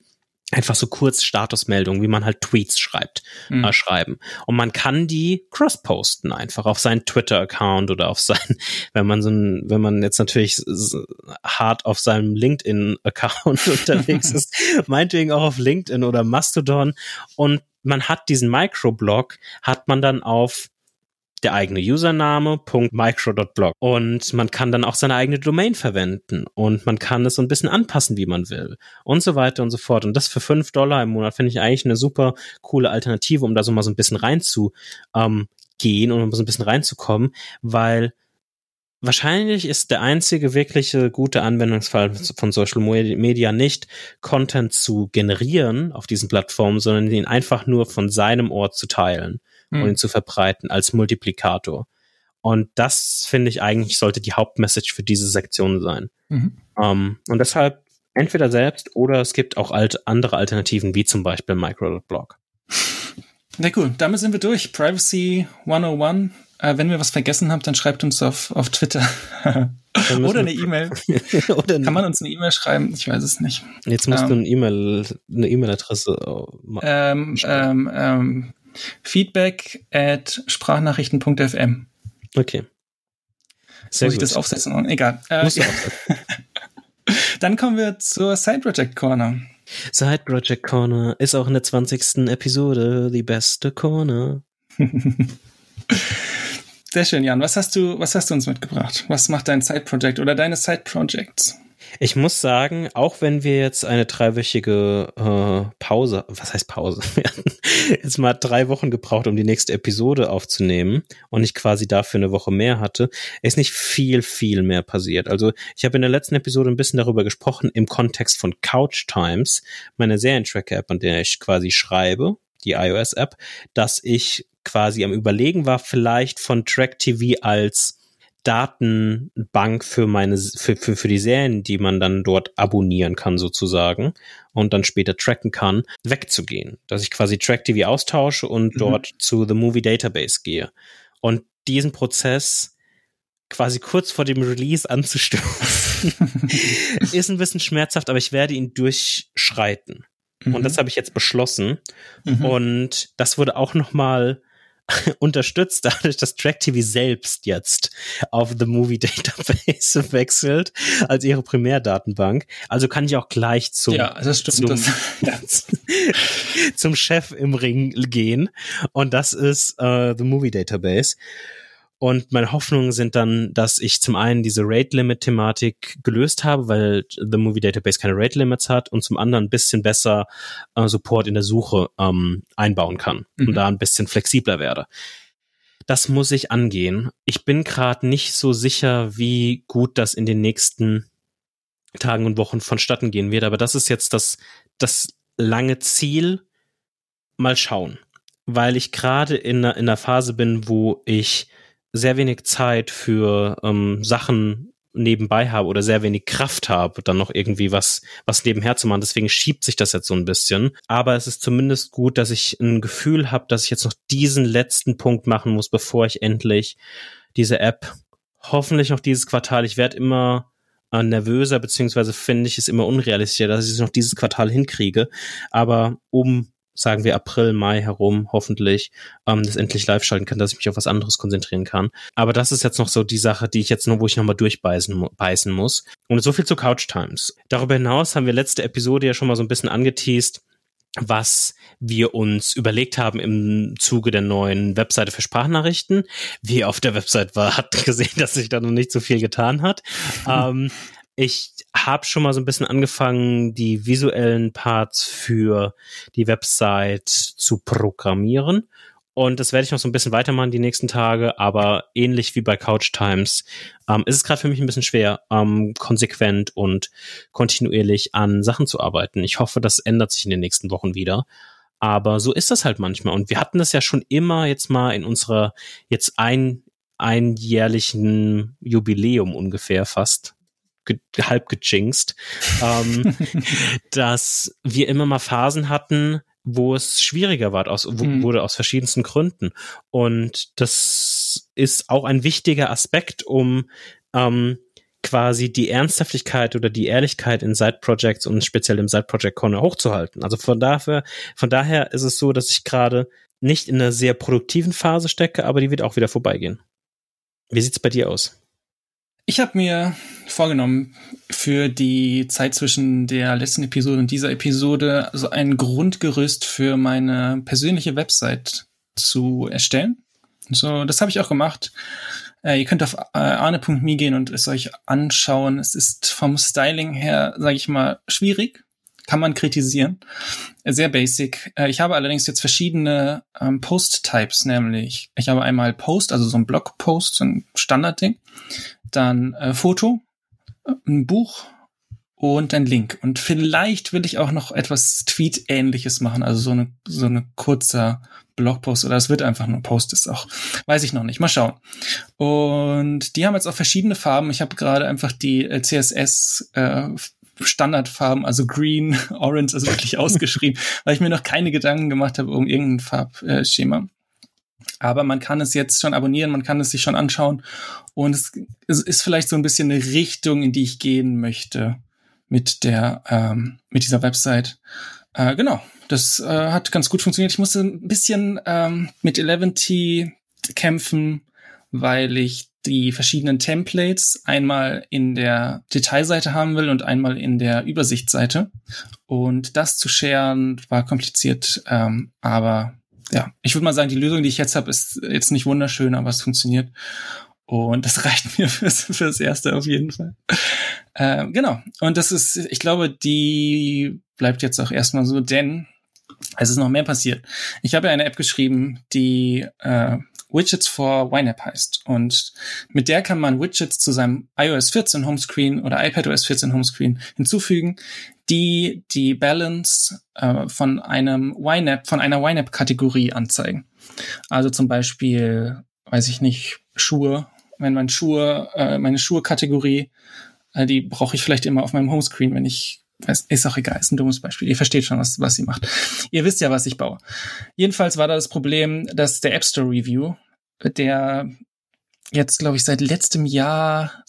einfach so kurz Statusmeldungen, wie man halt Tweets schreibt, Mhm. äh, schreiben. Und man kann die cross-posten einfach auf seinen Twitter-Account oder auf sein, wenn man so ein, wenn man jetzt natürlich hart auf seinem LinkedIn-Account unterwegs ist, meinetwegen auch auf LinkedIn oder Mastodon und man hat diesen Microblog, hat man dann auf der eigene Username, .micro.blog. Und man kann dann auch seine eigene Domain verwenden und man kann es so ein bisschen anpassen, wie man will und so weiter und so fort. Und das für fünf Dollar im Monat finde ich eigentlich eine super coole Alternative, um da so mal so ein bisschen rein zu ähm, um so ein bisschen reinzukommen, weil wahrscheinlich ist der einzige wirkliche gute Anwendungsfall von Social Media nicht, Content zu generieren auf diesen Plattformen, sondern ihn einfach nur von seinem Ort zu teilen mhm. und ihn zu verbreiten als Multiplikator. Und das finde ich eigentlich sollte die Hauptmessage für diese Sektion sein. Mhm. Um, ähm, und deshalb entweder selbst oder es gibt auch alt andere Alternativen wie zum Beispiel Microblog. Na ja, cool, damit sind wir durch. Privacy 101 äh, wenn wir was vergessen haben, dann schreibt uns auf, auf Twitter. Oder eine E-Mail. Kann man uns eine E-Mail schreiben? Ich weiß es nicht. Jetzt musst ähm, du eine E-Mail, eine E-Mail-Adresse ähm, ähm, ähm, Feedback at sprachnachrichten.fm. Okay. Sehr Muss gut. ich das aufsetzen? Egal. Äh, ja. Dann kommen wir zur Side Project Corner. Side Project Corner ist auch in der 20. Episode die beste Corner. Sehr schön, Jan. Was hast du, was hast du uns mitgebracht? Was macht dein Side-Project oder deine Side-Projects? Ich muss sagen, auch wenn wir jetzt eine dreiwöchige äh, Pause, was heißt Pause? Jetzt mal drei Wochen gebraucht, um die nächste Episode aufzunehmen und ich quasi dafür eine Woche mehr hatte, ist nicht viel, viel mehr passiert. Also ich habe in der letzten Episode ein bisschen darüber gesprochen im Kontext von Couch Times, meine Serientracker-App, an der ich quasi schreibe, die iOS-App, dass ich quasi am Überlegen war, vielleicht von Track TV als Datenbank für meine, für, für, für die Serien, die man dann dort abonnieren kann sozusagen und dann später tracken kann, wegzugehen. Dass ich quasi Track TV austausche und mhm. dort zu The Movie Database gehe. Und diesen Prozess quasi kurz vor dem Release anzustoßen, ist ein bisschen schmerzhaft, aber ich werde ihn durchschreiten. Mhm. Und das habe ich jetzt beschlossen. Mhm. Und das wurde auch noch mal unterstützt dadurch, dass TrackTV selbst jetzt auf The Movie Database wechselt als ihre Primärdatenbank. Also kann ich auch gleich zum, ja, stimmt, zum, zum Chef im Ring gehen. Und das ist uh, The Movie Database. Und meine Hoffnungen sind dann, dass ich zum einen diese Rate-Limit-Thematik gelöst habe, weil The Movie Database keine Rate-Limits hat und zum anderen ein bisschen besser äh, Support in der Suche ähm, einbauen kann mhm. und da ein bisschen flexibler werde. Das muss ich angehen. Ich bin gerade nicht so sicher, wie gut das in den nächsten Tagen und Wochen vonstatten gehen wird, aber das ist jetzt das, das lange Ziel. Mal schauen. Weil ich gerade in, in einer Phase bin, wo ich sehr wenig Zeit für ähm, Sachen nebenbei habe oder sehr wenig Kraft habe, dann noch irgendwie was, was nebenher zu machen. Deswegen schiebt sich das jetzt so ein bisschen. Aber es ist zumindest gut, dass ich ein Gefühl habe, dass ich jetzt noch diesen letzten Punkt machen muss, bevor ich endlich diese App hoffentlich noch dieses Quartal, ich werde immer äh, nervöser, beziehungsweise finde ich es immer unrealistischer, dass ich es noch dieses Quartal hinkriege. Aber um sagen wir April, Mai herum, hoffentlich, ähm, das endlich live schalten kann, dass ich mich auf was anderes konzentrieren kann. Aber das ist jetzt noch so die Sache, die ich jetzt noch, wo ich nochmal durchbeißen beißen muss. Und so viel zu Couch Times. Darüber hinaus haben wir letzte Episode ja schon mal so ein bisschen angeteased, was wir uns überlegt haben im Zuge der neuen Webseite für Sprachnachrichten. Wie auf der Website war, hat gesehen, dass sich da noch nicht so viel getan hat. ähm, ich habe schon mal so ein bisschen angefangen, die visuellen Parts für die Website zu programmieren. Und das werde ich noch so ein bisschen weitermachen die nächsten Tage, aber ähnlich wie bei Couch Times ähm, ist es gerade für mich ein bisschen schwer, ähm, konsequent und kontinuierlich an Sachen zu arbeiten. Ich hoffe, das ändert sich in den nächsten Wochen wieder. Aber so ist das halt manchmal. Und wir hatten das ja schon immer jetzt mal in unserer jetzt ein einjährlichen Jubiläum ungefähr fast ge halb gejinxt, ähm, dass wir immer mal Phasen hatten, wo es schwieriger war, aus, mhm. wurde aus verschiedensten Gründen. Und das ist auch ein wichtiger Aspekt, um ähm, quasi die Ernsthaftigkeit oder die Ehrlichkeit in Side Projects und speziell im Side Project Corner hochzuhalten. Also von dafür, von daher ist es so, dass ich gerade nicht in einer sehr produktiven Phase stecke, aber die wird auch wieder vorbeigehen. Wie sieht's bei dir aus? Ich habe mir vorgenommen, für die Zeit zwischen der letzten Episode und dieser Episode so ein Grundgerüst für meine persönliche Website zu erstellen. So, das habe ich auch gemacht. Äh, ihr könnt auf äh, arne.me gehen und es euch anschauen. Es ist vom Styling her, sage ich mal, schwierig. kann man kritisieren. Sehr basic. Äh, ich habe allerdings jetzt verschiedene ähm, Post-Types, nämlich ich habe einmal Post, also so ein Blog-Post, so ein Standardding, dann äh, Foto, ein Buch und ein Link. Und vielleicht will ich auch noch etwas Tweet-ähnliches machen, also so eine, so eine kurzer Blogpost oder es wird einfach nur Post ist auch. Weiß ich noch nicht. Mal schauen. Und die haben jetzt auch verschiedene Farben. Ich habe gerade einfach die äh, CSS äh, Standardfarben, also Green, Orange, also wirklich ausgeschrieben, weil ich mir noch keine Gedanken gemacht habe um irgendein Farbschema. Aber man kann es jetzt schon abonnieren, man kann es sich schon anschauen und es, es ist vielleicht so ein bisschen eine Richtung, in die ich gehen möchte mit der ähm, mit dieser Website. Äh, genau, das äh, hat ganz gut funktioniert. Ich musste ein bisschen ähm, mit 11T kämpfen, weil ich die verschiedenen Templates einmal in der Detailseite haben will und einmal in der Übersichtsseite. Und das zu scheren war kompliziert, ähm, aber ja, ich würde mal sagen, die Lösung, die ich jetzt habe, ist jetzt nicht wunderschön, aber es funktioniert. Und das reicht mir fürs, fürs Erste auf jeden Fall. Äh, genau. Und das ist, ich glaube, die bleibt jetzt auch erstmal so, denn es ist noch mehr passiert. Ich habe ja eine App geschrieben, die äh, Widgets for YNAB heißt. Und mit der kann man Widgets zu seinem iOS 14 Homescreen oder iPadOS 14 Homescreen hinzufügen, die die Balance äh, von einem YNAB, von einer YNAB-Kategorie anzeigen. Also zum Beispiel, weiß ich nicht, Schuhe wenn mein Schuhe, äh, meine Schuhe-Kategorie, äh, die brauche ich vielleicht immer auf meinem Homescreen, wenn ich weiß, ist auch egal, ist ein dummes Beispiel. Ihr versteht schon, was, was sie macht. Ihr wisst ja, was ich baue. Jedenfalls war da das Problem, dass der App Store Review, der jetzt, glaube ich, seit letztem Jahr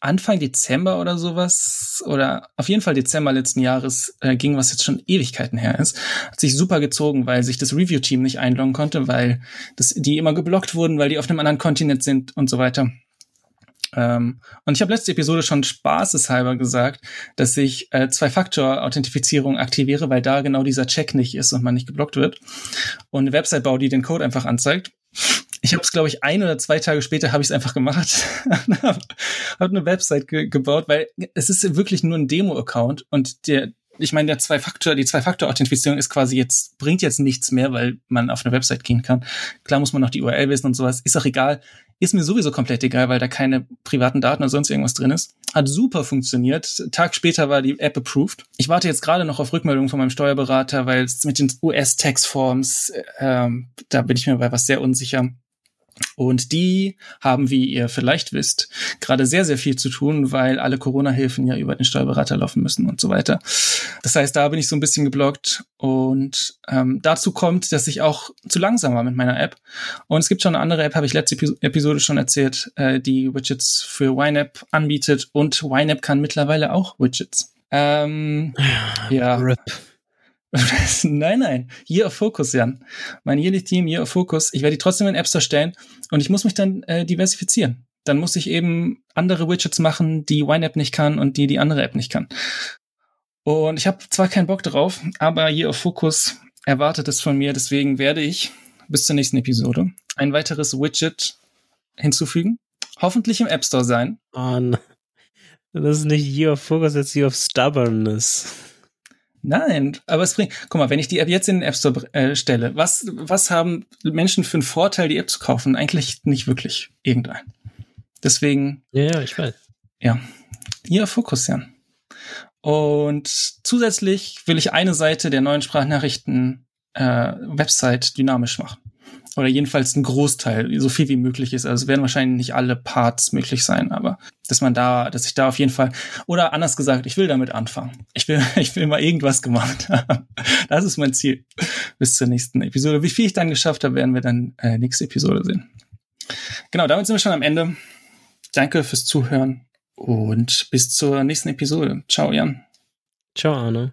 Anfang Dezember oder sowas, oder auf jeden Fall Dezember letzten Jahres äh, ging, was jetzt schon Ewigkeiten her ist, hat sich super gezogen, weil sich das Review-Team nicht einloggen konnte, weil das, die immer geblockt wurden, weil die auf einem anderen Kontinent sind und so weiter. Ähm, und ich habe letzte Episode schon spaßeshalber gesagt, dass ich äh, Zwei-Faktor-Authentifizierung aktiviere, weil da genau dieser Check nicht ist und man nicht geblockt wird. Und eine Website baue, die den Code einfach anzeigt. Ich habe es, glaube ich, ein oder zwei Tage später habe ich es einfach gemacht. habe eine Website ge gebaut, weil es ist wirklich nur ein Demo-Account und der, ich meine, der Zwei-Faktor, die Zwei-Faktor-Authentifizierung ist quasi jetzt, bringt jetzt nichts mehr, weil man auf eine Website gehen kann. Klar muss man noch die URL wissen und sowas. Ist auch egal. Ist mir sowieso komplett egal, weil da keine privaten Daten oder sonst irgendwas drin ist. Hat super funktioniert. Tag später war die App approved. Ich warte jetzt gerade noch auf Rückmeldungen von meinem Steuerberater, weil es mit den US-Tax-Forms, ähm, da bin ich mir bei was sehr unsicher. Und die haben, wie ihr vielleicht wisst, gerade sehr, sehr viel zu tun, weil alle Corona-Hilfen ja über den Steuerberater laufen müssen und so weiter. Das heißt, da bin ich so ein bisschen geblockt. Und ähm, dazu kommt, dass ich auch zu langsam war mit meiner App. Und es gibt schon eine andere App, habe ich letzte Episode schon erzählt, äh, die Widgets für YNAB anbietet. Und YNAB kann mittlerweile auch Widgets. Ähm, ja. RIP. nein, nein. Year of Focus, Jan. Mein Yearly Team, Year of Focus. Ich werde die trotzdem in den App Store stellen und ich muss mich dann äh, diversifizieren. Dann muss ich eben andere Widgets machen, die YNAB nicht kann und die die andere App nicht kann. Und ich habe zwar keinen Bock drauf, aber Year of Focus erwartet es von mir. Deswegen werde ich bis zur nächsten Episode ein weiteres Widget hinzufügen. Hoffentlich im App Store sein. Oh, das ist nicht Year of Focus, it's Year of Stubbornness. Nein, aber es bringt, guck mal, wenn ich die App jetzt in den App Store äh, stelle, was, was haben Menschen für einen Vorteil, die App zu kaufen? Eigentlich nicht wirklich irgendein. Deswegen. Ja, ja, ich weiß. Ja. Ihr Fokus, ja. Und zusätzlich will ich eine Seite der neuen Sprachnachrichten äh, Website dynamisch machen oder jedenfalls ein Großteil, so viel wie möglich ist. Also es werden wahrscheinlich nicht alle Parts möglich sein, aber dass man da, dass ich da auf jeden Fall, oder anders gesagt, ich will damit anfangen. Ich will, ich will mal irgendwas gemacht haben. Das ist mein Ziel bis zur nächsten Episode. Wie viel ich dann geschafft habe, werden wir dann äh, nächste Episode sehen. Genau, damit sind wir schon am Ende. Danke fürs Zuhören und bis zur nächsten Episode. Ciao, Jan. Ciao, Arne.